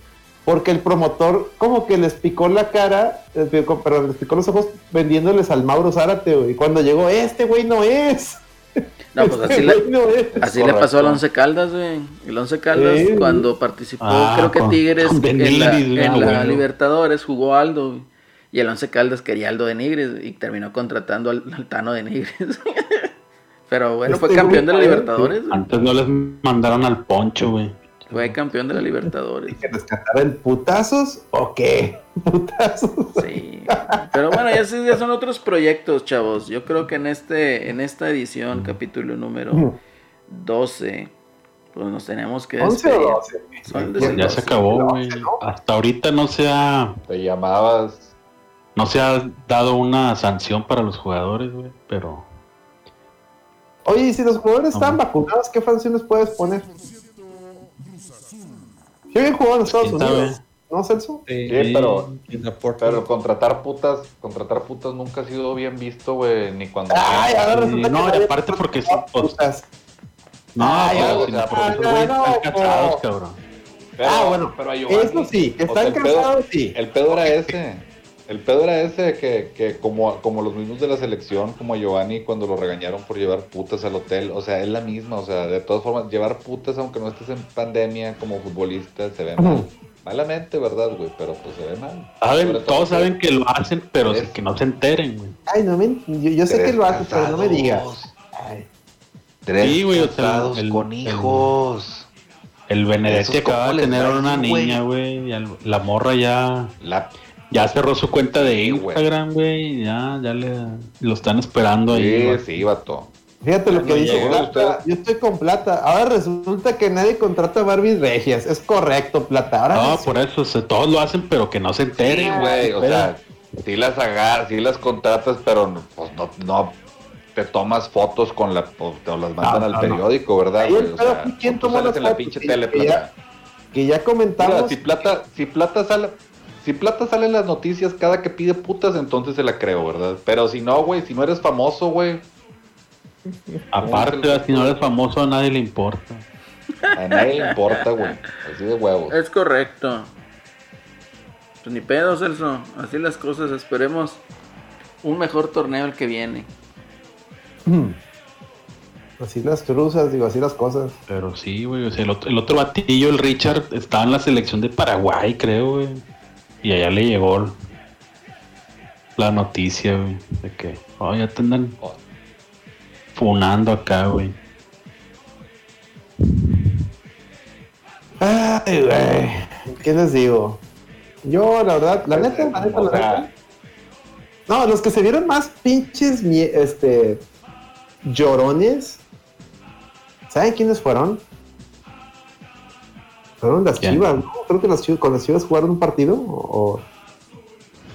porque el promotor como que les picó la cara, perdón, les picó los ojos vendiéndoles al Mauro Zárate, Y cuando llegó, este güey no es. [laughs] No, pues así, le, así le pasó al Once Caldas, güey. El Once Caldas, cuando participó, ah, creo que Tigres en la, Libertadores, jugó Aldo. Y el Once Caldas quería Aldo de Nigres y terminó contratando al, al Tano de Nigres. Pero bueno, fue este campeón de la Libertadores. Antes no les mandaron al poncho, güey. Fue campeón de la Libertadores. ¿Y que rescatar el putazos o qué? [laughs] ¿Putazos? Sí. Pero bueno, ya, ya, son otros proyectos, chavos. Yo creo que en este en esta edición, capítulo número 12, pues nos tenemos que despedir. 11 o 12. ya, se acabó, güey. Hasta ahorita no se ha... Te llamabas No se ha dado una sanción para los jugadores, güey, pero. Oye, y si los jugadores están vacunados, ¿qué sanciones puedes poner? Yo bien jugado en Estados Unidos. ¿No, Celso? Sí, pero, pero contratar putas, contratar putas nunca ha sido bien visto, güey, ni cuando... Ay, ahora resulta no, y aparte porque sí, pues, No, Ay, pero, o sea, porque no, están casados, cabrón. ah, bueno, pero eso sí, que están casados, sí. El pedo era ese. El pedo era ese que, que como, como los mismos de la selección, como a Giovanni cuando lo regañaron por llevar putas al hotel, o sea, es la misma, o sea, de todas formas, llevar putas aunque no estés en pandemia como futbolista se ve mal. Malamente, ¿verdad, güey? Pero pues se ve mal. Saben, todos saben que lo hacen, pero que no se enteren, güey. Ay, no me, yo, sé que lo hacen, pero no me digas. Tres sí, güey, o el, con hijos. El, Benedetti acaba de tener una niña, güey. La morra ya. Ya cerró su cuenta de Instagram, güey. Ya, ya le lo están esperando ahí. Sí, sí, vato. Fíjate lo que dice Plata. Yo estoy con Plata. Ahora resulta que nadie contrata a Barbie Regias. Es correcto, Plata. Ahora no, por eso todos lo hacen, pero que no se enteren, güey. o sea, sí las agarras, sí las contratas, pero pues no, no te tomas fotos con la, pues, te las mandan al periódico, ¿verdad? Güey? O sea, ¿Quién pues, toma las en la pinche tele, Plata? Que ya, comentamos. si Plata, si Plata sale. Si Plata sale en las noticias cada que pide putas, entonces se la creo, ¿verdad? Pero si no, güey, si no eres famoso, güey, [laughs] Aparte, si no eres famoso, a nadie le importa. A nadie le importa, güey. Así de huevos. Es correcto. Pues ni pedo, Celso. Así las cosas. Esperemos un mejor torneo el que viene. Así las cruzas, digo, así las cosas. Pero sí, güey. O sea, el, otro, el otro batillo, el Richard, estaba en la selección de Paraguay, creo, güey. Y allá le llegó la noticia, güey, de que, oh, ya tendrán funando acá, güey. Ay, güey. ¿Qué les digo? Yo, la verdad, la neta, la neta, la neta. No, los que se vieron más pinches, este, llorones. ¿Saben quiénes fueron? Fueron las chivas, ¿no? Creo que las chivas, con las chivas jugaron un partido o,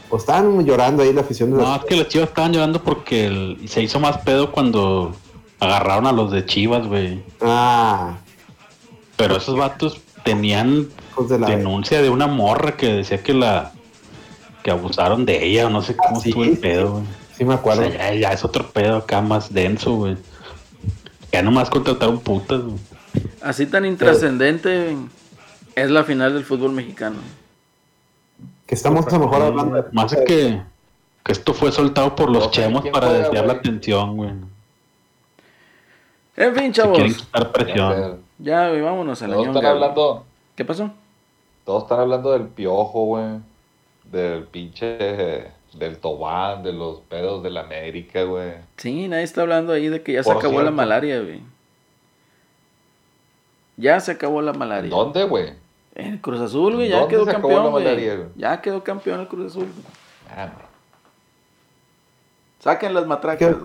o estaban llorando ahí la afición de las No, es que las chivas estaban llorando porque se hizo más pedo cuando agarraron a los de chivas, güey. Ah. Pero esos vatos tenían denuncia de una morra que decía que la que abusaron de ella o no sé cómo ah, estuvo el pedo, güey. Sí, me acuerdo. ya, ya, es otro pedo acá más denso, güey. Ya nomás contrataron putas, güey. Así tan intrascendente es la final del fútbol mexicano. Que estamos a lo mejor hablando de... Más es que, que esto fue soltado por los chemos para desviar la atención, güey. En fin, chavos. Ya, güey, vámonos a la Todos están hablando... ¿Qué pasó? Todos están hablando del piojo, güey. Del pinche... Del Tobán, de los pedos de la América, güey. Sí, nadie está hablando ahí de que ya se acabó la malaria, güey. Ya se acabó la malaria. ¿Dónde, güey? En Cruz Azul, güey, ya quedó campeón, güey. Ya quedó campeón el Cruz Azul. Ah, Saquen las matracas.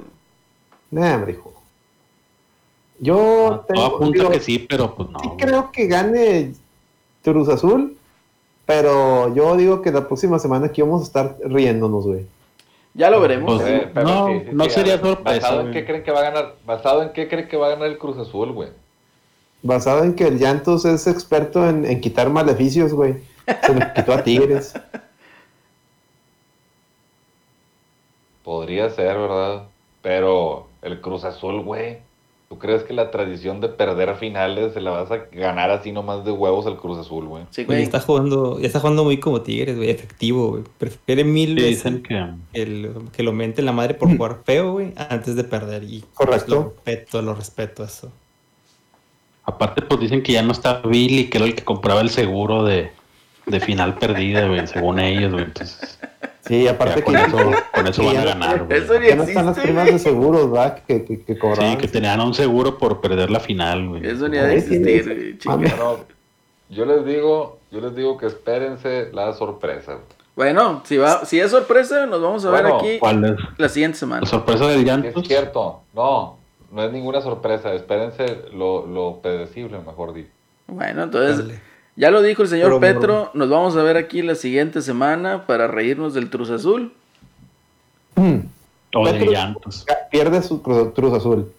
Nah, hombre, hijo. Yo tengo, que sí, pero pues no. Sí creo que gane Cruz Azul, pero yo digo que la próxima semana aquí vamos a estar riéndonos, güey. Ya lo veremos. Pues, no, no sería sorpresa. ¿Basado en qué creen que va a ganar? ¿Basado en qué creen que va a ganar el Cruz Azul, güey? Basado en que el Llantos es experto en, en quitar maleficios, güey. Se le quitó a Tigres. Podría ser, ¿verdad? Pero el Cruz Azul, güey ¿Tú crees que la tradición de perder finales se la vas a ganar así nomás de huevos al Cruz Azul, güey? Sí, güey. está jugando, ya está jugando muy como Tigres, güey, efectivo, güey. Prefiere mil veces que... El, que lo mente la madre por jugar feo, güey, antes de perder. Y Correcto. Lo respeto, lo respeto eso. Aparte, pues dicen que ya no está Billy, que era el que compraba el seguro de, de final perdida, güey, según ellos, güey. Entonces, Sí, aparte que con eso, con eso van a ganar. Güey. Eso ya no están las primas de seguros, ¿verdad? Que, que, que Sí, que tenían un seguro por perder la final, güey. Eso ni ha de existir, yo les digo, yo les digo que espérense la sorpresa. Bueno, si va, si es sorpresa, nos vamos a ver aquí la siguiente semana. La sorpresa del llanto. Es cierto, no, no es ninguna sorpresa. Espérense lo, lo predecible, mejor dicho. Bueno, entonces. Ya lo dijo el señor Petro, nos vamos a ver aquí la siguiente semana para reírnos del Cruz Azul. O de llantos. Pierde su Cruz, Azul.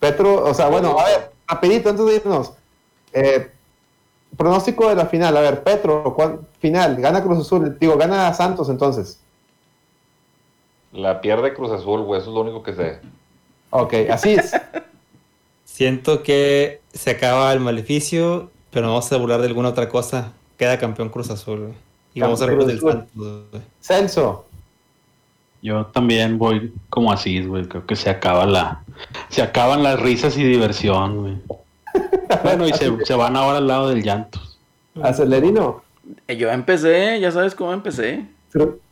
Petro, o sea, bueno, a ver, rapidito antes de irnos. Eh, pronóstico de la final. A ver, Petro, final, gana Cruz Azul. Digo, gana Santos entonces. La pierde Cruz Azul, güey, eso es lo único que sé. Ok, así es. [laughs] Siento que se acaba el maleficio, pero no vamos a burlar de alguna otra cosa. Queda campeón Cruz Azul. Y vamos a ver del Santos. Celso. Yo también voy como así, güey. Creo que se acaba la. Se acaban las risas y diversión, güey. [laughs] bueno, y se, van ahora al lado del llanto. Acelerino. Eh, yo empecé, ya sabes cómo empecé.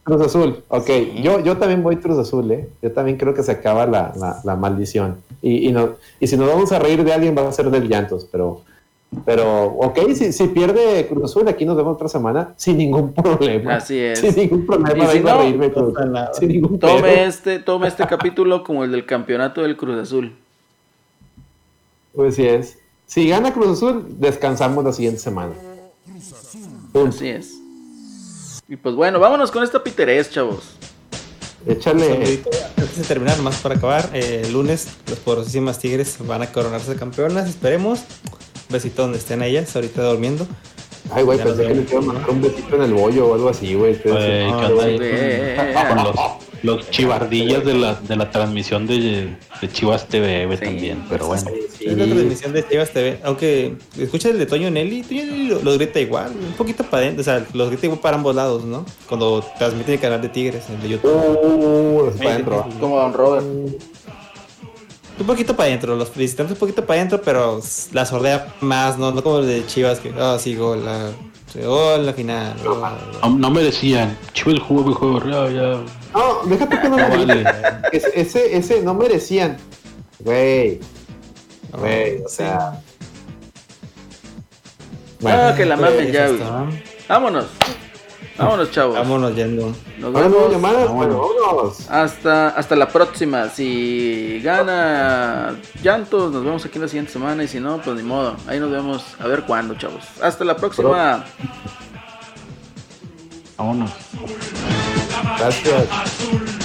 Cruz Azul, ok. Yo, yo también voy Cruz Azul, ¿eh? Yo también creo que se acaba la, la, maldición. Y, y, no, y si nos vamos a reír de alguien, va a ser del llantos, pero pero, ok, si, si, pierde Cruz Azul, aquí nos vemos otra semana sin ningún problema. Así es. Sin ningún problema. Si no, reírme, sin ningún tome, este, tome este capítulo como el del campeonato del Cruz Azul. Pues sí es. Si gana Cruz Azul, descansamos la siguiente semana. Así es. Y pues bueno, vámonos con esta piterés, chavos. Échale. Antes de terminar, más para acabar, eh, el lunes los poderosísimas Tigres van a coronarse campeonas, esperemos besito donde estén ellas, ahorita durmiendo. Ay, güey, pensé que les iba a mandar un besito en el bollo o algo así, güey. Los, chivardillas de la, de la transmisión de, de Chivas TV, güey, también, pero bueno. Sí, es la transmisión de Chivas TV, aunque escucha el de Toño Nelly, Toño Nelly lo, grita igual, un poquito para adentro, o sea, los grita igual para ambos lados, ¿no? Cuando transmite el canal de Tigres, el de YouTube. Uh, para adentro. Como Don Robert. Un poquito para adentro, los visitantes un poquito para adentro, pero la sordea más, no, no como el de Chivas que, ah, oh, sí, gol, la, gol, la final. No, me decían, Chivas jugó mejor, ya, ya. No, déjate que no, me vale. ese, ese, no merecían. Güey. Güey, o sea. Bueno, ah, que la mamen ya, güey. Vámonos. Vámonos, chavos. Vámonos yendo. Nos vemos. vámonos. Hasta, hasta la próxima. Si gana Llantos, nos vemos aquí la siguiente semana. Y si no, pues ni modo. Ahí nos vemos a ver cuándo, chavos. Hasta la próxima. Vámonos. Gracias.